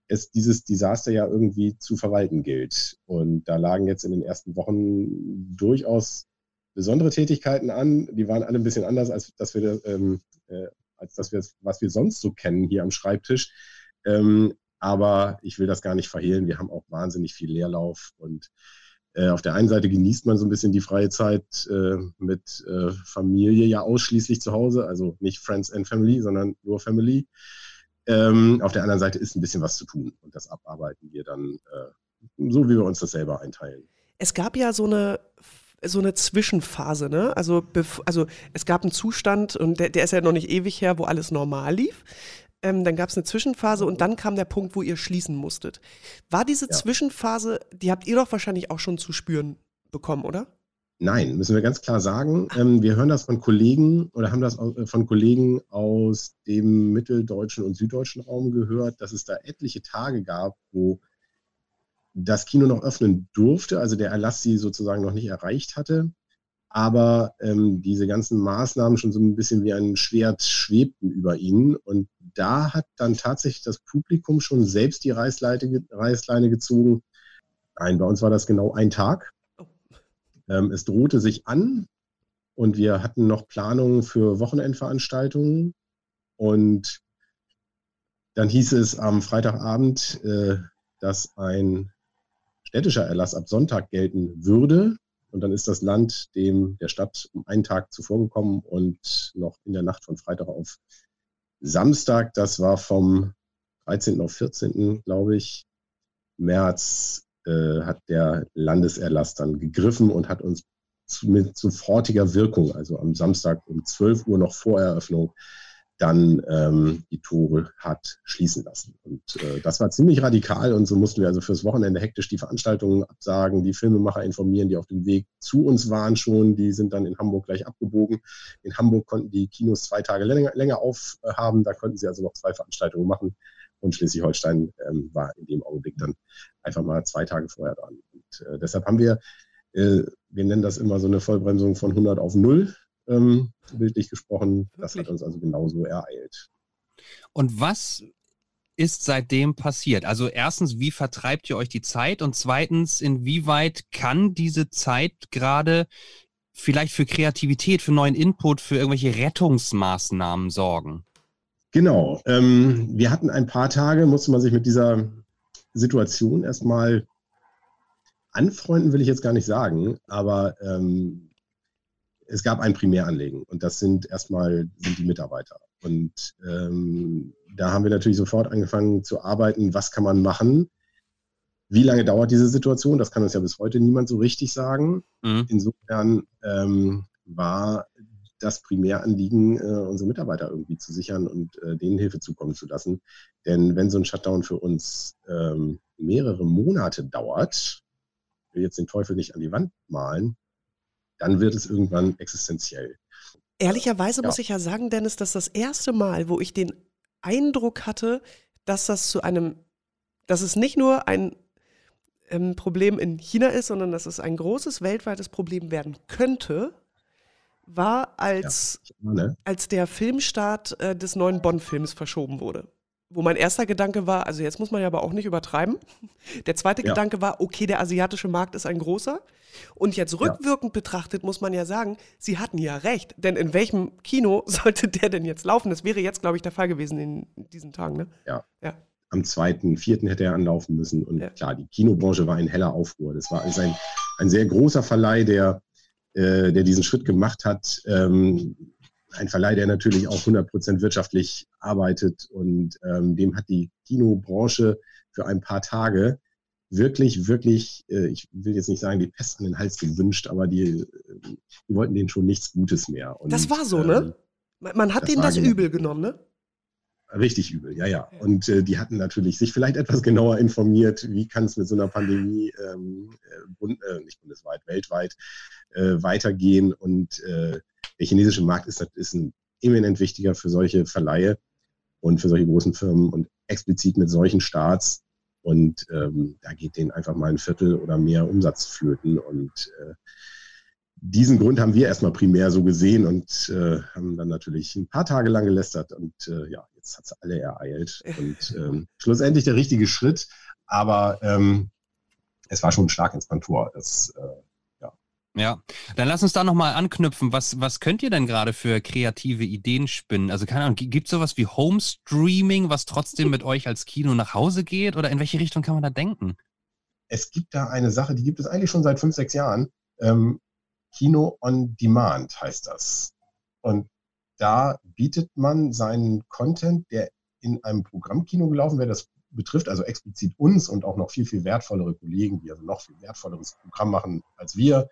es dieses Desaster ja irgendwie zu verwalten gilt. Und da lagen jetzt in den ersten Wochen durchaus besondere Tätigkeiten an. Die waren alle ein bisschen anders, als dass wir, ähm, äh, als dass wir, was wir sonst so kennen hier am Schreibtisch. Ähm, aber ich will das gar nicht verhehlen. Wir haben auch wahnsinnig viel Leerlauf und auf der einen Seite genießt man so ein bisschen die freie Zeit äh, mit äh, Familie ja ausschließlich zu Hause, also nicht Friends and Family, sondern nur Family. Ähm, auf der anderen Seite ist ein bisschen was zu tun und das abarbeiten wir dann äh, so, wie wir uns das selber einteilen. Es gab ja so eine so eine Zwischenphase, ne? Also, also es gab einen Zustand und der, der ist ja noch nicht ewig her, wo alles normal lief. Ähm, dann gab es eine Zwischenphase und dann kam der Punkt, wo ihr schließen musstet. War diese Ja. Zwischenphase, die habt ihr doch wahrscheinlich auch schon zu spüren bekommen, oder? Nein, müssen wir ganz klar sagen. Ähm, wir hören das von Kollegen oder haben das äh, von Kollegen aus dem mitteldeutschen und süddeutschen Raum gehört, dass es da etliche Tage gab, wo das Kino noch öffnen durfte, also der Erlass sie sozusagen noch nicht erreicht hatte, aber ähm, diese ganzen Maßnahmen schon so ein bisschen wie ein Schwert schwebten über ihnen. Und da hat dann tatsächlich das Publikum schon selbst die Reißleite, Reißleine gezogen. Nein, bei uns war das genau ein Tag. Ähm, es drohte sich an und wir hatten noch Planungen für Wochenendveranstaltungen. Und dann hieß es am Freitagabend, äh, dass ein städtischer Erlass ab Sonntag gelten würde. Und dann ist das Land dem der Stadt um einen Tag zuvor gekommen und noch in der Nacht von Freitag auf Samstag, das war vom 13. auf 14. glaube ich, März, äh, hat der Landeserlass dann gegriffen und hat uns mit sofortiger Wirkung, also am Samstag um 12 Uhr noch vor Eröffnung, dann ähm, die Tore hat schließen lassen. Und äh, das war ziemlich radikal und so mussten wir also fürs Wochenende hektisch die Veranstaltungen absagen, die Filmemacher informieren, die auf dem Weg zu uns waren schon, die sind dann in Hamburg gleich abgebogen. In Hamburg konnten die Kinos zwei Tage länger, länger aufhaben, da konnten sie also noch zwei Veranstaltungen machen. Und Schleswig-Holstein ähm, war in dem Augenblick dann einfach mal zwei Tage vorher dran. Und äh, deshalb haben wir, äh, wir nennen das immer so eine Vollbremsung von 100 auf 0 ähm, bildlich gesprochen. Das hat uns also genauso ereilt. Und was ist seitdem passiert? Also erstens, wie vertreibt ihr euch die Zeit? Und zweitens, inwieweit kann diese Zeit gerade vielleicht für Kreativität, für neuen Input, für irgendwelche Rettungsmaßnahmen sorgen? Genau. Ähm, wir hatten ein paar Tage, musste man sich mit dieser Situation erstmal anfreunden, will ich jetzt gar nicht sagen, aber ähm, es gab ein Primäranliegen und das sind erstmal sind die Mitarbeiter. Und ähm, da haben wir natürlich sofort angefangen zu arbeiten, was kann man machen, wie lange dauert diese Situation, das kann uns ja bis heute niemand so richtig sagen. Mhm. Insofern ähm, war das Primäranliegen, äh, unsere Mitarbeiter irgendwie zu sichern und äh, denen Hilfe zukommen zu lassen. Denn wenn so ein Shutdown für uns ähm, mehrere Monate dauert, ich will jetzt den Teufel nicht an die Wand malen, dann wird es irgendwann existenziell. Ehrlicherweise ja. muss ich ja sagen, Dennis, dass das erste Mal, wo ich den Eindruck hatte, dass das zu einem, dass es nicht nur ein ähm, Problem in China ist, sondern dass es ein großes weltweites Problem werden könnte, war, als, ja, ne? als der Filmstart äh, des neuen Bond-Films verschoben wurde wo mein erster Gedanke war, also jetzt muss man ja aber auch nicht übertreiben. Der zweite ja. Gedanke war, okay, der asiatische Markt ist ein großer. Und jetzt rückwirkend ja. betrachtet muss man ja sagen, sie hatten ja recht. Denn in welchem Kino sollte der denn jetzt laufen? Das wäre jetzt, glaube ich, der Fall gewesen in diesen Tagen. Ne? Ja. ja. Am zweiten, vierten hätte er anlaufen müssen. Und klar, die Kinobranche war in heller Aufruhr. Das war also ein, ein sehr großer Verleih, der, äh, der diesen Schritt gemacht hat. Ähm, ein Verleih, der natürlich auch 100% wirtschaftlich arbeitet und ähm, dem hat die Kinobranche für ein paar Tage wirklich, wirklich, äh, ich will jetzt nicht sagen, die Pest an den Hals gewünscht, aber die, äh, die wollten denen schon nichts Gutes mehr. Und, das war so, ne? ähm, ne? Man hat denen das genau, übel genommen, ne? Richtig übel, ja, ja. Und äh, die hatten natürlich sich vielleicht etwas genauer informiert, wie kann es mit so einer Pandemie ähm, äh, bund, äh, nicht bundesweit, weltweit äh, weitergehen. Und äh, der chinesische Markt ist, ist ein eminent wichtiger für solche Verleihe und für solche großen Firmen und explizit mit solchen Staats und ähm, da geht denen einfach mal ein Viertel oder mehr Umsatz flöten. Und äh, diesen Grund haben wir erstmal primär so gesehen und äh, haben dann natürlich ein paar Tage lang gelästert. Und äh, ja, jetzt hat es alle ereilt. Und ähm, schlussendlich der richtige Schritt. Aber ähm, es war schon stark ins Kontor. Das äh, ja, dann lass uns da nochmal anknüpfen. Was, was könnt ihr denn gerade für kreative Ideen spinnen? Also keine Ahnung, gibt es sowas wie Homestreaming, was trotzdem mit euch als Kino nach Hause geht? Oder in welche Richtung kann man da denken? Es gibt da eine Sache, die gibt es eigentlich schon seit fünf, sechs Jahren. Ähm, Kino on Demand heißt das. Und da bietet man seinen Content, der in einem Programmkino gelaufen wäre, das betrifft also explizit uns und auch noch viel, viel wertvollere Kollegen, die also noch viel wertvolleres Programm machen als wir,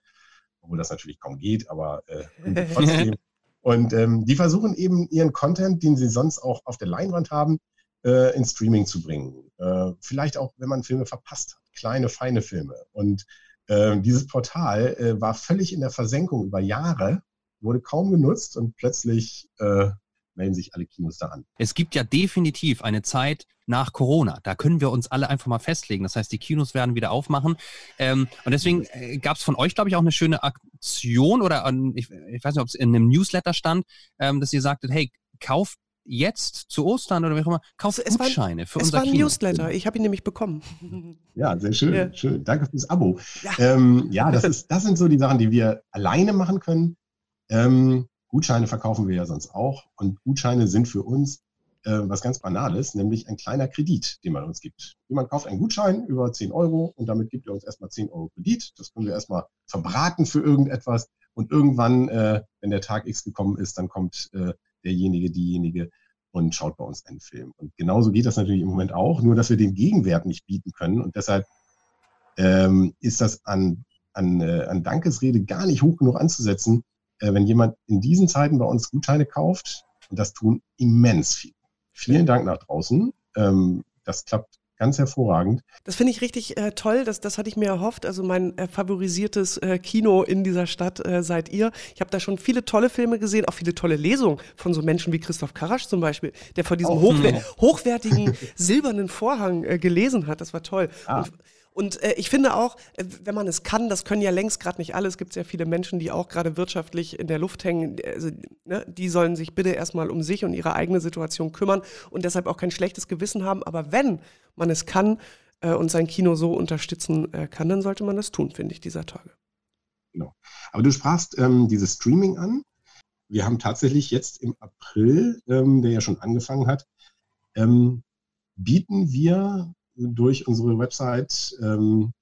obwohl das natürlich kaum geht, aber äh, trotzdem. Und ähm, die versuchen eben ihren Content, den sie sonst auch auf der Leinwand haben, äh, ins Streaming zu bringen. Äh, vielleicht auch, wenn man Filme verpasst hat, kleine, feine Filme. Und äh, dieses Portal äh, war völlig in der Versenkung über Jahre, wurde kaum genutzt und plötzlich äh, melden sich alle Kinos da an. Es gibt ja definitiv eine Zeit nach Corona. Da können wir uns alle einfach mal festlegen. Das heißt, die Kinos werden wieder aufmachen. Ähm, und deswegen äh, gab es von euch, glaube ich, auch eine schöne Aktion oder an, ich, ich, weiß nicht, ob es in einem Newsletter stand, ähm, dass ihr sagtet, hey, kauft jetzt zu Ostern oder wie auch immer, kauft es Gutscheine war, für unser Kino. Es war ein Newsletter, ich habe ihn nämlich bekommen. Ja, sehr schön, ja. schön. Danke fürs Abo. Ja, ähm, ja das, ist, das sind so die Sachen, die wir alleine machen können. Ähm, Gutscheine verkaufen wir ja sonst auch. Und Gutscheine sind für uns äh, was ganz Banales, nämlich ein kleiner Kredit, den man uns gibt. Jemand kauft einen Gutschein über 10 Euro und damit gibt er uns erstmal 10 Euro Kredit. Das können wir erstmal verbraten für irgendetwas. Und irgendwann, äh, wenn der Tag X gekommen ist, dann kommt äh, derjenige, diejenige und schaut bei uns einen Film. Und genauso geht das natürlich im Moment auch, nur dass wir den Gegenwert nicht bieten können. Und deshalb ähm, ist das an an, äh, an Dankesrede gar nicht hoch genug anzusetzen, äh, wenn jemand in diesen Zeiten bei uns Gutscheine kauft. Und das tun immens viel. Vielen Dank nach draußen. Ähm, das klappt ganz hervorragend. Das finde ich richtig äh, toll. Das, das hatte ich mir erhofft. Also mein äh, favorisiertes äh, Kino in dieser Stadt äh, seid ihr. Ich habe da schon viele tolle Filme gesehen, auch viele tolle Lesungen von so Menschen wie Christoph Karasch zum Beispiel, der vor diesem hochwer hochwertigen silbernen Vorhang äh, gelesen hat. Das war toll. Ah. Und, und äh, ich finde auch, äh, wenn man es kann, das können ja längst gerade nicht alle. Es gibt sehr viele Menschen, die auch gerade wirtschaftlich in der Luft hängen. Also, ne, die sollen sich bitte erstmal um sich und ihre eigene Situation kümmern und deshalb auch kein schlechtes Gewissen haben. Aber wenn man es kann äh, und sein Kino so unterstützen äh, kann, dann sollte man das tun, finde ich, dieser Tage. Genau. Aber du sprachst ähm, dieses Streaming an. Wir haben tatsächlich jetzt im April, ähm, der ja schon angefangen hat, ähm, bieten wir durch unsere Website ähm,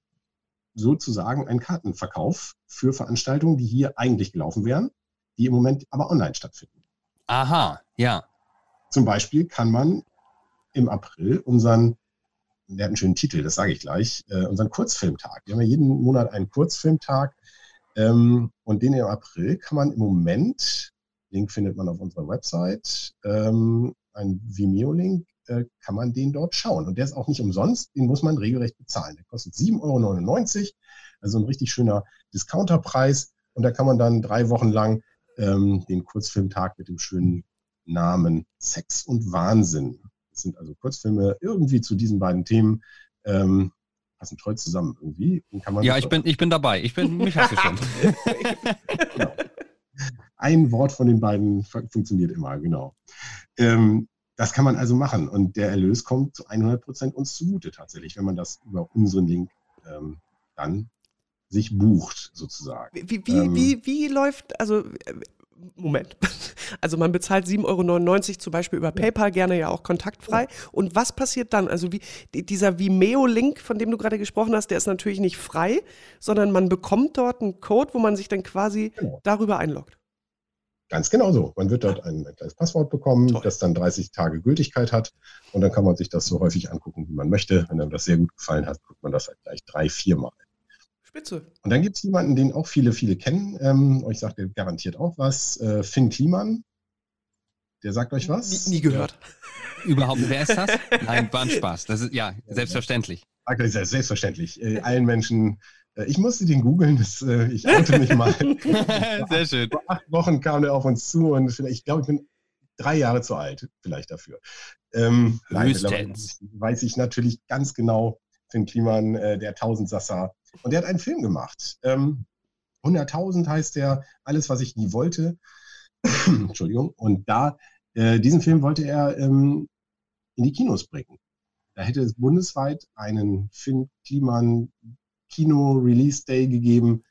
sozusagen einen Kartenverkauf für Veranstaltungen, die hier eigentlich gelaufen wären, die im Moment aber online stattfinden. Aha, ja. Zum Beispiel kann man im April unseren, der hat einen schönen Titel, das sage ich gleich, äh, unseren Kurzfilmtag. Wir haben ja jeden Monat einen Kurzfilmtag ähm, und den im April kann man im Moment, Link findet man auf unserer Website, ähm, ein Vimeo-Link, äh, kann man den dort schauen. Und der ist auch nicht umsonst, den muss man regelrecht bezahlen. Der kostet 7,99 Euro, also ein richtig schöner Discounterpreis. Und da kann man dann drei Wochen lang ähm, den Kurzfilmtag mit dem schönen Namen Sex und Wahnsinn. Das sind also Kurzfilme irgendwie zu diesen beiden Themen. Ähm, passen toll zusammen irgendwie. Den kann man Ja, ich bin, ich bin dabei. Ich bin, mich hast du schon. genau. Ein Wort von den beiden fun- funktioniert immer, genau. Ähm, das kann man also machen und der Erlös kommt zu 100 Prozent uns zugute tatsächlich, wenn man das über unseren Link ähm, dann sich bucht sozusagen. Wie, wie, Ähm. wie, wie läuft, also, äh, Moment. Also man bezahlt 7,99 Euro zum Beispiel über PayPal, gerne ja auch kontaktfrei. Und was passiert dann? Also wie, die- dieser Vimeo-Link, von dem du gerade gesprochen hast, der ist natürlich nicht frei, sondern man bekommt dort einen Code, wo man sich dann quasi Genau. darüber einloggt. Ganz genau so. Man wird dort ein, ein kleines Passwort bekommen, Toll. das dann 30 Tage Gültigkeit hat und dann kann man sich das so häufig angucken, wie man möchte. Wenn einem das sehr gut gefallen hat, guckt man das halt gleich drei, viermal. Spitze. Und dann gibt es jemanden, den auch viele, viele kennen. Ähm, euch sagt er garantiert auch was. Äh, Finn Kliman. Der sagt euch was? Nie, nie gehört. Überhaupt, wer ist das? Nein, war ein Spaß. Das ist, ja, selbstverständlich. Sagt euch sehr- selbstverständlich. Äh, allen Menschen. Äh, ich musste den googeln. Äh, ich oute mich mal. Sehr schön. Vor acht Wochen kam der auf uns zu und ich glaube, ich bin drei Jahre zu alt, vielleicht dafür. Ähm, nein, Höchstens. weiß ich natürlich ganz genau, Finn Kliman, äh, der Tausendsasser. Und der hat einen Film gemacht. Ähm, 100.000 heißt der, alles, was ich nie wollte. Entschuldigung. Und da, äh, diesen Film wollte er ähm, in die Kinos bringen. Da hätte es bundesweit einen Finn Kliman Kino-Release-Day gegeben.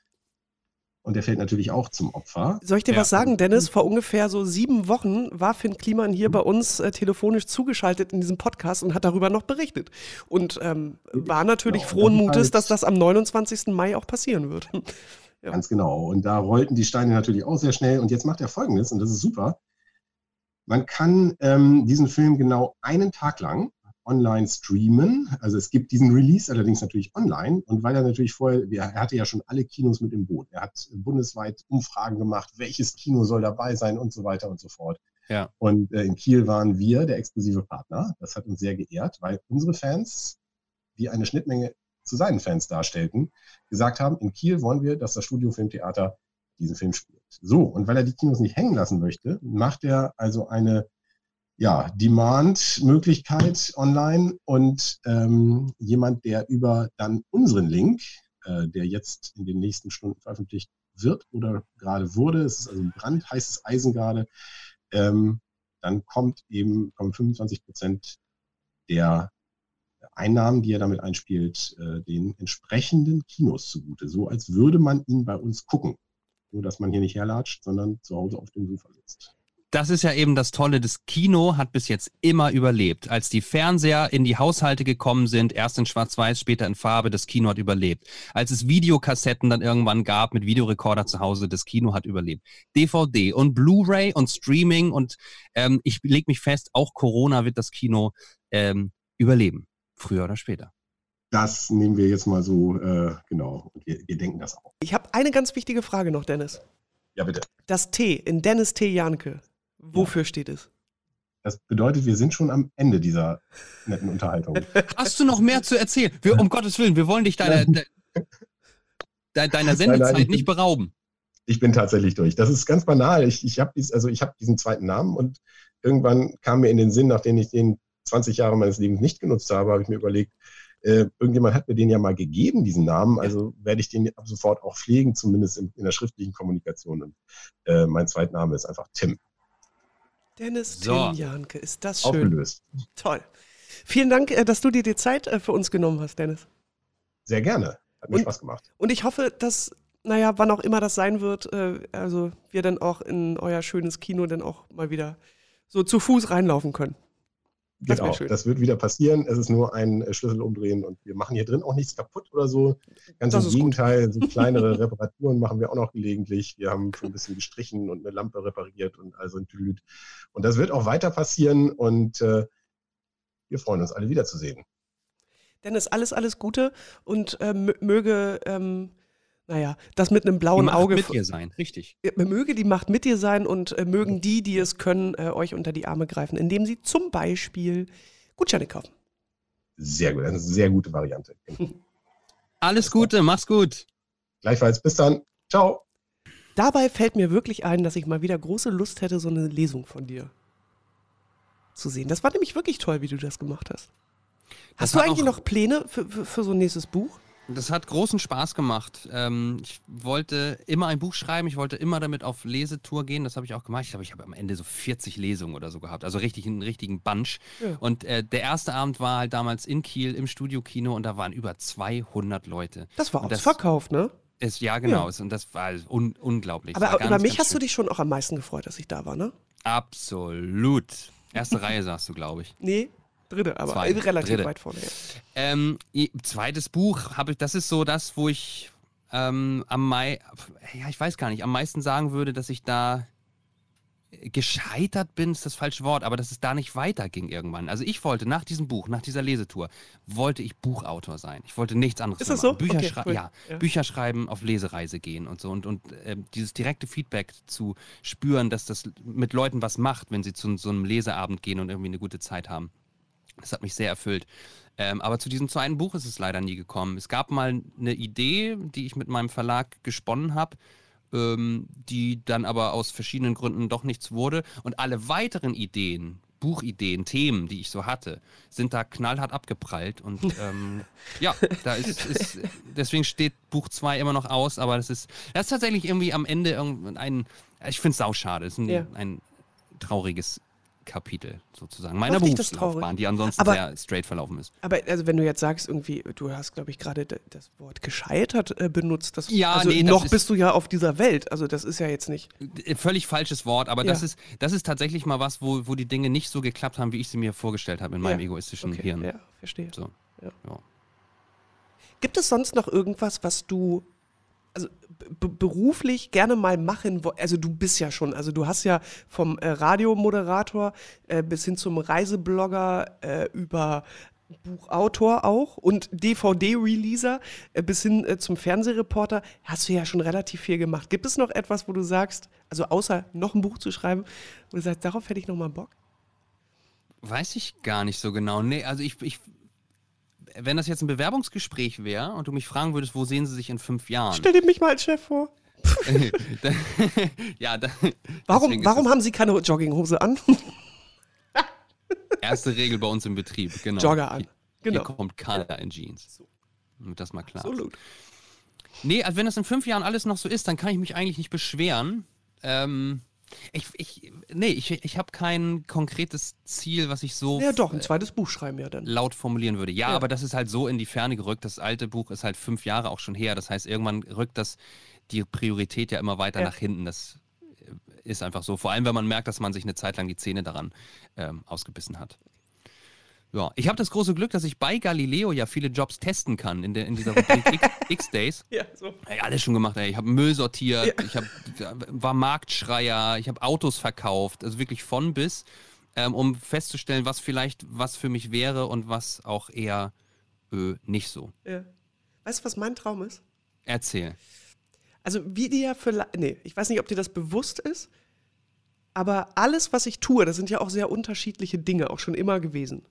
Und der fällt natürlich auch zum Opfer. Soll ich dir Ja. was sagen, Dennis? Vor ungefähr so sieben Wochen war Finn Kliman hier bei uns äh, telefonisch zugeschaltet in diesem Podcast und hat darüber noch berichtet. Und ähm, war natürlich Genau. frohen Mutes, dass das am 29. Mai auch passieren wird. Ja. Ganz genau. Und da rollten die Steine natürlich auch sehr schnell. Und jetzt macht er Folgendes, und das ist super. Man kann ähm, diesen Film genau einen Tag lang online streamen. Also es gibt diesen Release allerdings natürlich online. Und weil er natürlich vorher, er hatte ja schon alle Kinos mit im Boot. Er hat bundesweit Umfragen gemacht, welches Kino soll dabei sein und so weiter und so fort. Ja. Und äh, in Kiel waren wir der exklusive Partner. Das hat uns sehr geehrt, weil unsere Fans, die eine Schnittmenge zu seinen Fans darstellten, gesagt haben, in Kiel wollen wir, dass das Studio Filmtheater diesen Film spielt. So, und weil er die Kinos nicht hängen lassen möchte, macht er also eine ja, Demand-Möglichkeit online und ähm, jemand, der über dann unseren Link, äh, der jetzt in den nächsten Stunden veröffentlicht wird oder gerade wurde, es ist also ein brandheißes Eisen gerade, ähm, dann kommt eben, kommen 25 Prozent der Einnahmen, die er damit einspielt, äh, den entsprechenden Kinos zugute. So als würde man ihn bei uns gucken. Nur, dass man hier nicht herlatscht, sondern zu Hause auf dem Sofa sitzt. Das ist ja eben das Tolle. Das Kino hat bis jetzt immer überlebt. Als die Fernseher in die Haushalte gekommen sind, erst in Schwarz-Weiß, später in Farbe, das Kino hat überlebt. Als es Videokassetten dann irgendwann gab mit Videorekorder zu Hause, das Kino hat überlebt. DVD und Blu-ray und Streaming und ähm, ich lege mich fest, auch Corona wird das Kino ähm, überleben. Früher oder später. Das nehmen wir jetzt mal so, äh, genau. Und wir, wir denken das auch. Ich habe eine ganz wichtige Frage noch, Dennis. Ja, bitte. Das T in Dennis T. Janke, wofür steht es? Das bedeutet, wir sind schon am Ende dieser netten Unterhaltung. Hast du noch mehr zu erzählen? Wir, um Gottes Willen, wir wollen dich deiner, de, de, deiner Sendezeit nein, nicht berauben. Ich bin tatsächlich durch. Das ist ganz banal. Ich, ich habe also hab diesen zweiten Namen und irgendwann kam mir in den Sinn, nachdem ich den 20 Jahre meines Lebens nicht genutzt habe, habe ich mir überlegt, äh, irgendjemand hat mir den ja mal gegeben, diesen Namen, also werde ich den ab sofort auch pflegen, zumindest in, in der schriftlichen Kommunikation. Und äh, mein Zweitname ist einfach Tim. Dennis So. Tim Janke, ist das schön. Aufgelöst. Toll. Vielen Dank, äh, dass du dir die Zeit äh, für uns genommen hast, Dennis. Sehr gerne. Hat mir Und- Spaß gemacht. Und ich hoffe, dass, naja, wann auch immer das sein wird, äh, also wir dann auch in euer schönes Kino dann auch mal wieder so zu Fuß reinlaufen können. Das Genau, das wird wieder passieren. Es ist nur ein äh, Schlüssel umdrehen und wir machen hier drin auch nichts kaputt oder so. Ganz Das im. Gegenteil, so kleinere Reparaturen machen wir auch noch gelegentlich. Wir haben schon ein bisschen gestrichen und eine Lampe repariert und also ein Tüdelüt. Und das wird auch weiter passieren und äh, wir freuen uns alle wiederzusehen. Dennis, alles, alles Gute und äh, mö- möge, ähm, naja, das mit einem Die blauen Macht Auge. mit dir sein, richtig. Möge die Macht mit dir sein und äh, mögen die, die es können, äh, euch unter die Arme greifen, indem sie zum Beispiel Gutscheine kaufen. Sehr gut, eine sehr gute Variante. Alles Gute, mach's gut. Gleichfalls, bis dann. Ciao. Dabei fällt mir wirklich ein, dass ich mal wieder große Lust hätte, so eine Lesung von dir zu sehen. Das war nämlich wirklich toll, wie du das gemacht hast. Das Hast du eigentlich noch Pläne für, für, für so ein nächstes Buch? Das hat großen Spaß gemacht. Ähm, ich wollte immer ein Buch schreiben, ich wollte immer damit auf Lesetour gehen, das habe ich auch gemacht. Ich glaube, ich habe am Ende so 40 Lesungen oder so gehabt, also richtig einen richtigen Bunch. Ja. Und äh, der erste Abend war halt damals in Kiel im Studiokino und da waren über 200 Leute. Das war ausverkauft, ne? Ist, ja, genau. Ja. ist- Und das war un unglaublich. Aber war über ganz, mich ganz hast du schön. dich schon auch am meisten gefreut, dass ich da war, ne? Absolut. Erste Reihe sagst du, glaube ich. Nee, dritte, aber Zweite, äh, relativ dritte. weit vorne. Ja. Ähm, zweites Buch habe ich, das ist so das, wo ich ähm, am Mai, ja, ich weiß gar nicht, am meisten sagen würde, dass ich da gescheitert bin, ist das falsche Wort, aber dass es da nicht weiterging irgendwann. Also ich wollte nach diesem Buch, nach dieser Lesetour, wollte ich Buchautor sein. Ich wollte nichts anderes Ist das so? Bücher, Okay, schrei- cool. ja, Ja. Bücher schreiben, auf Lesereise gehen und so und, und ähm, dieses direkte Feedback zu spüren, dass das mit Leuten was macht, wenn sie zu so einem Leseabend gehen und irgendwie eine gute Zeit haben. Das hat mich sehr erfüllt. Ähm, aber zu diesem zweiten Buch ist es leider nie gekommen. Es gab mal eine Idee, die ich mit meinem Verlag gesponnen habe, ähm, die dann aber aus verschiedenen Gründen doch nichts wurde. Und alle weiteren Ideen, Buchideen, Themen, die ich so hatte, sind da knallhart abgeprallt. Und ähm, ja, da ist, ist, deswegen steht Buch 2 immer noch aus, aber das ist, das ist tatsächlich irgendwie am Ende ein, ich finde es sauschade. Es ist ein, Ja. ein trauriges Kapitel sozusagen meiner das Berufslaufbahn, die ansonsten Aber- sehr straight verlaufen ist. Aber also wenn du jetzt sagst, irgendwie, du hast, glaube ich, gerade das Wort gescheitert äh, benutzt. Das, Ja, also nee, das noch ist- bist du ja auf dieser Welt. Also das ist ja jetzt nicht. Äh, Völlig falsches Wort, aber das, Ja. ist, das ist tatsächlich mal was, wo, wo die Dinge nicht so geklappt haben, wie ich sie mir vorgestellt habe in meinem Ja, egoistischen Okay, Hirn. ja, verstehe. So. Ja. Ja. Gibt es sonst noch irgendwas, was du also beruflich gerne mal machen? Also du bist ja schon, also du hast ja vom äh, Radiomoderator äh, bis hin zum Reiseblogger äh, über Buchautor auch und DVD-Releaser äh, bis hin äh, zum Fernsehreporter hast du ja schon relativ viel gemacht. Gibt es noch etwas, wo du sagst, also außer noch ein Buch zu schreiben, wo du sagst, darauf hätte ich noch mal Bock? Weiß ich gar nicht so genau. Nee, also ich, ich wenn das jetzt ein Bewerbungsgespräch wäre und du mich fragen würdest, wo sehen sie sich in fünf Jahren? Stell dir mich mal als Chef vor. Ja, dann, Warum, warum haben Sie keine Jogginghose an? erste Regel bei uns im Betrieb, genau. Jogger an. Hier, Genau. hier kommt keiner in Jeans. Damit das mal klar ist. Absolut. Nee, also wenn das in fünf Jahren alles noch so ist, dann kann ich mich eigentlich nicht beschweren. Ähm, ich, ich, nee, ich, ich habe kein konkretes Ziel, was ich so Ja, doch, ein zweites Buch schreiben ja dann. laut formulieren würde. Ja, Ja. aber das ist halt so in die Ferne gerückt. Das alte Buch ist halt fünf Jahre auch schon her. Das heißt, irgendwann rückt das die Priorität ja immer weiter Ja. nach hinten. Das äh, ist einfach so. Vor allem, wenn man merkt, dass man sich eine Zeit lang die Zähne daran ähm, ausgebissen hat. Ja, ich habe das große Glück, dass ich bei Galileo ja viele Jobs testen kann in, der, in dieser Rubrik X- X-Days. Ja, so. Ey, alles schon gemacht, ey. Ich habe Müll sortiert, Ja. ich hab, war Marktschreier, ich habe Autos verkauft, also wirklich von bis, ähm, um festzustellen, was vielleicht was für mich wäre und was auch eher äh, nicht so. Ja. Weißt du, was mein Traum ist? Erzähl. Also wie dir vielleicht, nee, ich weiß nicht, ob dir das bewusst ist, aber alles, was ich tue, das sind ja auch sehr unterschiedliche Dinge, auch schon immer gewesen,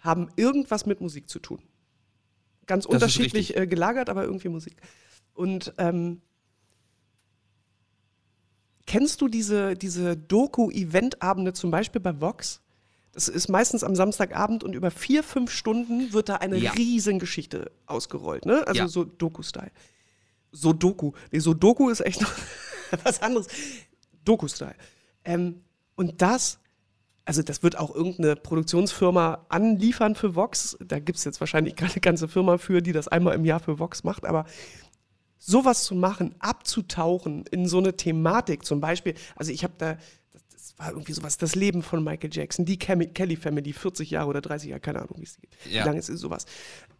haben irgendwas mit Musik zu tun. Ganz Das unterschiedlich äh, gelagert, aber irgendwie Musik. Und ähm, kennst du diese, diese Doku-Event-Abende zum Beispiel bei Vox? Das ist meistens am Samstagabend und über vier, fünf Stunden wird da eine Ja. Riesengeschichte ausgerollt, ne? Also Ja. so Doku-Style. So Doku. Nee, so Doku ist echt noch was anderes. Doku-Style. Ähm, und das, also das wird auch irgendeine Produktionsfirma anliefern für Vox. Da gibt es jetzt wahrscheinlich keine ganze Firma für, die das einmal im Jahr für Vox macht, aber sowas zu machen, abzutauchen in so eine Thematik, zum Beispiel, also ich habe da, das, war irgendwie sowas, das Leben von Michael Jackson, die Kelly Family, 40 Jahre oder 30 Jahre, keine Ahnung, wie es geht. Ja. Wie lange ist sowas?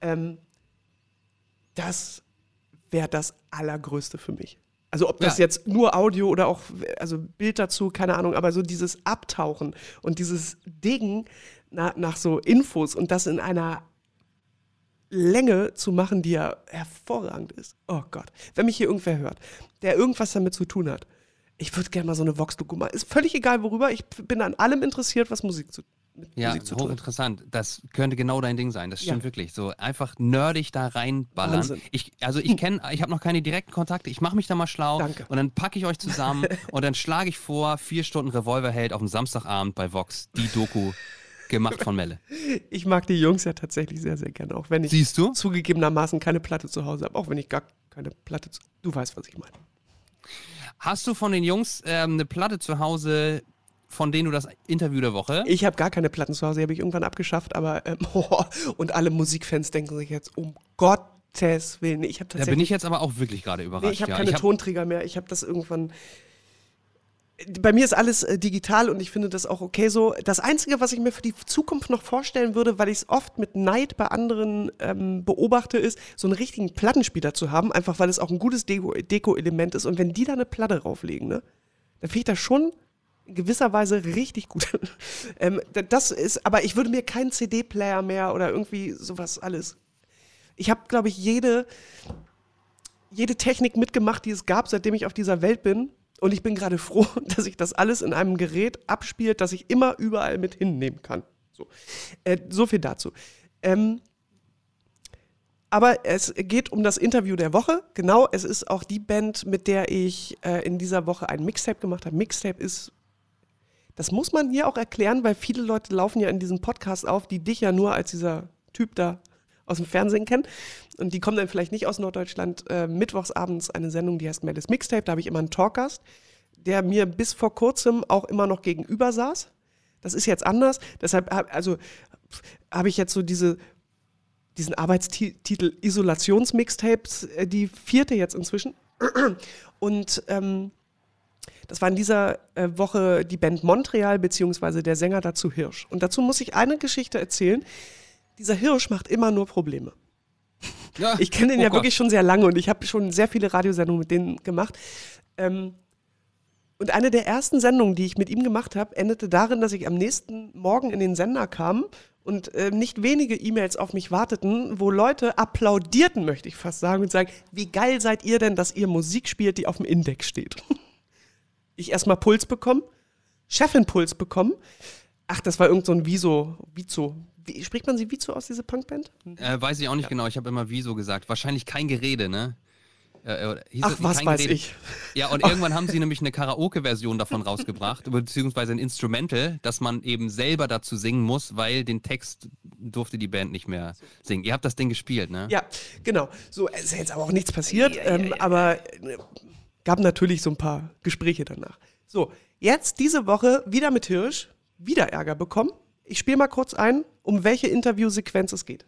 Ähm, das wäre das Allergrößte für mich. Also ob das Ja. jetzt nur Audio oder auch also Bild dazu, keine Ahnung, aber so dieses Abtauchen und dieses Ding nach, nach so Infos und das in einer Länge zu machen, die ja hervorragend ist. Oh Gott, wenn mich hier irgendwer hört, der irgendwas damit zu tun hat, ich würde gerne mal so eine Vox-Doku machen. Ist völlig egal worüber, ich bin an allem interessiert, was Musik zu, mit Ja, Musik zu tun hochinteressant. Das könnte genau dein Ding sein. Das stimmt Ja. wirklich. So einfach nerdig da reinballern. Wahnsinn. Ich, also ich kenne, ich habe noch keine direkten Kontakte. Ich mache mich da mal schlau. Danke. Und dann packe ich euch zusammen und dann schlage ich vor, vier Stunden Revolverheld auf dem Samstagabend bei Vox. Die Doku gemacht von Melle. Ich mag die Jungs ja tatsächlich sehr, sehr gerne, auch wenn ich Siehst du? zugegebenermaßen keine Platte zu Hause habe, auch wenn ich gar keine Platte zu Du weißt, was ich meine. Hast du von den Jungs ähm, eine Platte zu Hause, von denen du das Interview der Woche? Ich habe gar keine Platten zu Hause, die habe ich irgendwann abgeschafft, aber ähm, oh, und alle Musikfans denken sich jetzt, um Gottes Willen. Ich habe da bin ich jetzt aber auch wirklich gerade überrascht. Nee, ich habe ja. keine ich hab, Tonträger mehr. Ich habe das irgendwann. Bei mir ist alles äh, digital und ich finde das auch okay so. Das Einzige, was ich mir für die Zukunft noch vorstellen würde, weil ich es oft mit Neid bei anderen ähm, beobachte, ist, so einen richtigen Plattenspieler zu haben, einfach weil es auch ein gutes Deko- Deko-Element ist. Und wenn die da eine Platte drauflegen, ne, dann finde ich das schon gewisser Weise richtig gut. ähm, da- das ist, aber ich würde mir keinen CD-Player mehr oder irgendwie sowas alles. Ich habe, glaube ich, jede, jede Technik mitgemacht, die es gab, seitdem ich auf dieser Welt bin. Und ich bin gerade froh, dass ich das alles in einem Gerät abspielt, das ich immer überall mit hinnehmen kann. So, äh, so viel dazu. Ähm, aber es geht um das Interview der Woche. Genau, es ist auch die Band, mit der ich äh, in dieser Woche ein Mixtape gemacht habe. Mixtape ist, das muss man hier auch erklären, weil viele Leute laufen ja in diesem Podcast auf, die dich ja nur als dieser Typ da aus dem Fernsehen kennen. Und die kommen dann vielleicht nicht aus Norddeutschland. Äh, mittwochsabends eine Sendung, die heißt Melis Mixtape. Da habe ich immer einen Talkgast, der mir bis vor kurzem auch immer noch gegenüber saß. Das ist jetzt anders. Deshalb also, habe ich jetzt so diese, diesen Arbeitstitel Isolationsmixtapes, äh, die vierte jetzt inzwischen. Und ähm, das war in dieser äh, Woche die Band Montreal, beziehungsweise der Sänger dazu Hirsch. Und dazu muss ich eine Geschichte erzählen. Dieser Hirsch macht immer nur Probleme. Ja. Ich kenne den Oh ja Gott. wirklich schon sehr lange und ich habe schon sehr viele Radiosendungen mit denen gemacht. Ähm, und eine der ersten Sendungen, die ich mit ihm gemacht habe, endete darin, dass ich am nächsten Morgen in den Sender kam und äh, nicht wenige E-Mails auf mich warteten, wo Leute applaudierten, möchte ich fast sagen, und sagen, wie geil seid ihr denn, dass ihr Musik spielt, die auf dem Index steht. ich erstmal Puls bekommen, Chefin Puls bekommen. Ach, das war irgend so ein Viso, Vizo. Wie, spricht man sie Vizo aus, diese Punkband? Äh, weiß ich auch nicht genau. Ich habe immer wieso gesagt. Wahrscheinlich kein Gerede, ne? Äh, hieß Ach, was weiß Gerede? ich. Ja, und irgendwann haben sie nämlich eine Karaoke-Version davon rausgebracht, beziehungsweise ein Instrumental, das man eben selber dazu singen muss, weil den Text durfte die Band nicht mehr singen. Ihr habt das Ding gespielt, ne? Ja, genau. So, es ist jetzt aber auch nichts passiert, ähm, aber äh, gab natürlich so ein paar Gespräche danach. So, jetzt diese Woche wieder mit Hirsch, wieder Ärger bekommen. Ich spiele mal kurz ein, um welche Interviewsequenz es geht.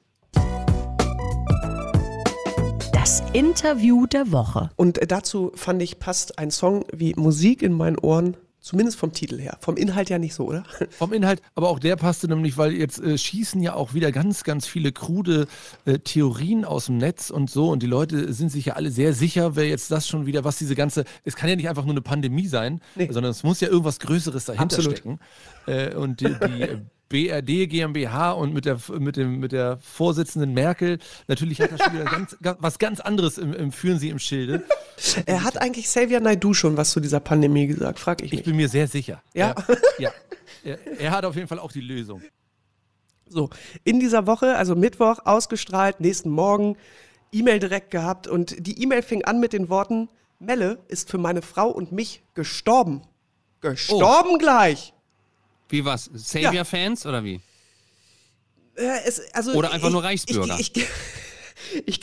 Das Interview der Woche. Und dazu fand ich, passt ein Song wie Musik in meinen Ohren, zumindest vom Titel her. Vom Inhalt ja nicht so, oder? Vom Inhalt, aber auch der passte nämlich, weil jetzt äh, schießen ja auch wieder ganz, ganz viele krude äh, Theorien aus dem Netz und so. Und die Leute sind sich ja alle sehr sicher, wer jetzt das schon wieder, was diese ganze, es kann ja nicht einfach nur eine Pandemie sein, Nee. sondern es muss ja irgendwas Größeres dahinter Absolut. stecken. Äh, und die, die äh, BRD GmbH und mit der, mit dem, mit der Vorsitzenden Merkel. Natürlich hat er schon wieder ganz, ganz, was ganz anderes im, im Führen Sie im Schilde. Er hat eigentlich Xavier Naidu schon was zu dieser Pandemie gesagt, frag ich mich. Ich bin mir sehr sicher. Ja? Er, ja. Er, er hat auf jeden Fall auch die Lösung. So, in dieser Woche, also Mittwoch, ausgestrahlt, nächsten Morgen, E-Mail direkt gehabt und die E-Mail fing an mit den Worten, Melle ist für meine Frau und mich gestorben. Gestorben gleich. Wie was? Savior-Fans oder wie? Äh, es, also Oder einfach ich, nur Reichsbürger. Ich, ich,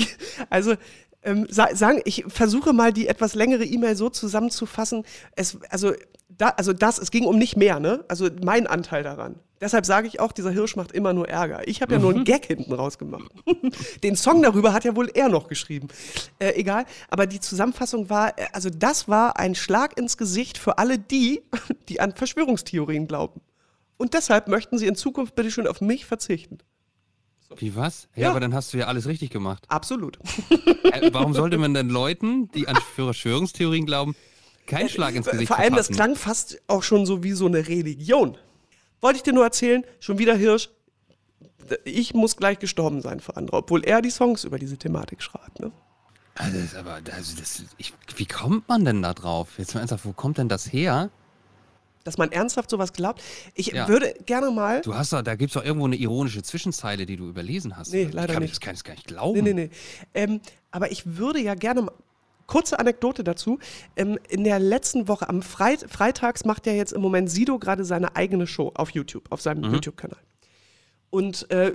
also, ähm, sa- sagen, ich versuche mal die etwas längere E-Mail so zusammenzufassen. Es, also, da, also das, es ging um nicht mehr, ne? Also mein Anteil daran. Deshalb sage ich auch, dieser Hirsch macht immer nur Ärger. Ich habe ja Mhm. nur einen Gag hinten rausgemacht. Den Song darüber hat ja wohl er noch geschrieben. Äh, egal. Aber die Zusammenfassung war, äh, also das war ein Schlag ins Gesicht für alle die, die an Verschwörungstheorien glauben. Und deshalb möchten sie in Zukunft bitte schön auf mich verzichten. Wie was? Ja, Ja. aber dann hast du ja alles richtig gemacht. Absolut. Äh, warum sollte man denn Leuten, die an Verschwörungstheorien glauben, keinen Schlag ins Gesicht Vor allem, das verpassen? klang fast auch schon so wie so eine Religion. Wollte ich dir nur erzählen, schon wieder Hirsch, ich muss gleich gestorben sein für andere, obwohl er die Songs über diese Thematik schreibt. Ne? Also das ist aber, also das, ich, wie kommt man denn da drauf? Jetzt mal ernsthaft, wo kommt denn das her? Dass man ernsthaft sowas glaubt. Ich Ja. würde gerne mal. Du hast doch, da gibt es doch irgendwo eine ironische Zwischenzeile, die du überlesen hast. Nee, Ich leider kann, nicht. Das kann ich gar nicht glauben. Nee, nee, nee. Ähm, aber ich würde ja gerne mal. Kurze Anekdote dazu. Ähm, in der letzten Woche, am Freit Freitags, macht ja jetzt im Moment Sido gerade seine eigene Show auf YouTube, auf seinem YouTube-Kanal. Und äh,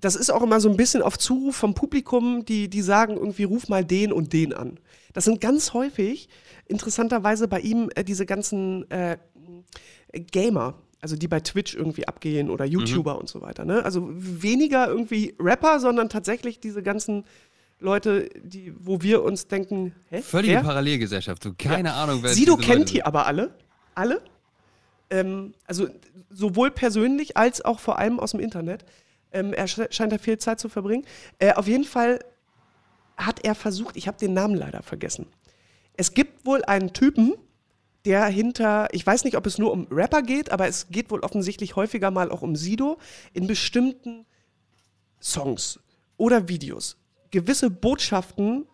das ist auch immer so ein bisschen auf Zuruf vom Publikum, die, die sagen irgendwie, ruf mal den und den an. Das sind ganz häufig, interessanterweise bei ihm, äh, diese ganzen äh, Gamer, also die bei Twitch irgendwie abgehen oder YouTuber und so weiter. Ne? Also weniger irgendwie Rapper, sondern tatsächlich diese ganzen Leute, die, wo wir uns denken, hä? Völlige wer? Parallelgesellschaft. Du, keine Ahnung, wer Sido kennt Leute die aber alle. Alle. Ähm, also sowohl persönlich als auch vor allem aus dem Internet. Ähm, er sche- scheint da viel Zeit zu verbringen. Äh, auf jeden Fall hat er versucht, ich habe den Namen leider vergessen. Es gibt wohl einen Typen, der hinter, ich weiß nicht, ob es nur um Rapper geht, aber es geht wohl offensichtlich häufiger mal auch um Sido in bestimmten Songs oder Videos gewisse Botschaften,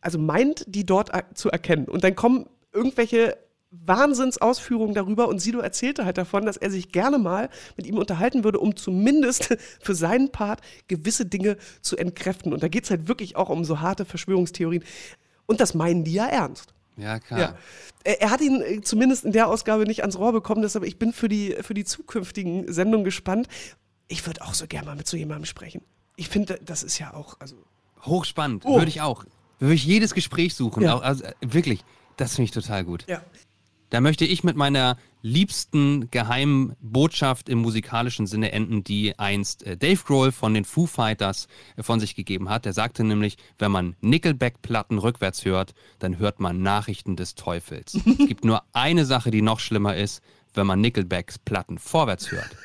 also meint, die dort zu erkennen. Und dann kommen irgendwelche Wahnsinnsausführungen darüber und Sido erzählte halt davon, dass er sich gerne mal mit ihm unterhalten würde, um zumindest für seinen Part gewisse Dinge zu entkräften. Und da geht es halt wirklich auch um so harte Verschwörungstheorien. Und das meinen die ja ernst. Ja, klar. Ja. Er, er hat ihn äh, zumindest in der Ausgabe nicht ans Rohr bekommen, deshalb ich bin für die, für die zukünftigen Sendungen gespannt. Ich würde auch so gerne mal mit so jemandem sprechen. Ich finde, das ist ja auch, also Hochspannend. Oh. Würde ich auch. Würde ich jedes Gespräch suchen. Ja. Auch, also, äh, wirklich. Das finde ich total gut. ja. Da möchte ich mit meiner liebsten geheimen Botschaft im musikalischen Sinne enden, die einst äh, Dave Grohl von den Foo Fighters äh, von sich gegeben hat. Er sagte nämlich, wenn man Nickelback-Platten rückwärts hört, dann hört man Nachrichten des Teufels. es gibt nur eine Sache, die noch schlimmer ist, wenn man Nickelbacks Platten vorwärts hört,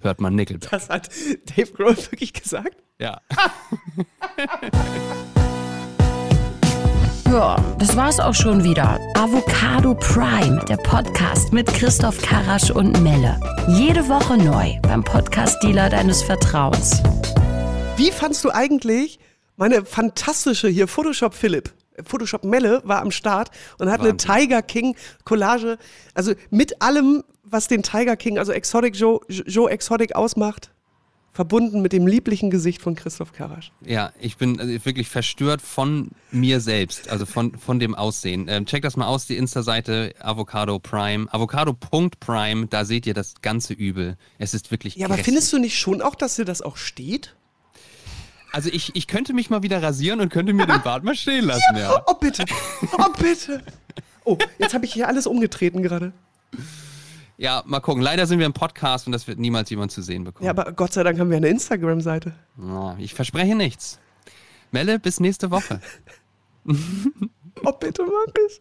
hört man Nickelback. Das hat Dave Grohl wirklich gesagt. Ja. Ja, das war's auch schon wieder. Avocado Prime, der Podcast mit Christoph Karasch und Melle. Jede Woche neu beim Podcast-Dealer deines Vertrauens. Wie fandst du eigentlich meine fantastische hier Photoshop Philipp? Photoshop Melle war am Start und hat eine Wahnsinn. Tiger King Collage, also mit allem, was den Tiger King, also Exotic Joe, Joe Exotic ausmacht, verbunden mit dem lieblichen Gesicht von Christoph Karasch. Ja, ich bin also wirklich verstört von mir selbst, also von, von dem Aussehen. Ähm, check das mal aus, die Insta-Seite Avocado Prime, avocado.prime, da seht ihr das ganze Übel. Es ist wirklich Ja, aber grässlich. findest du nicht schon auch, dass dir das auch steht? Also ich, ich könnte mich mal wieder rasieren und könnte mir den Bart mal stehen lassen, ja. Oh, bitte. Oh, bitte. Oh, jetzt habe ich hier alles umgetreten gerade. Ja, mal gucken. Leider sind wir im Podcast und das wird niemals jemand zu sehen bekommen. Ja, aber Gott sei Dank haben wir eine Instagram-Seite. Ja, ich verspreche nichts. Melle, bis nächste Woche. Oh, bitte, Markus.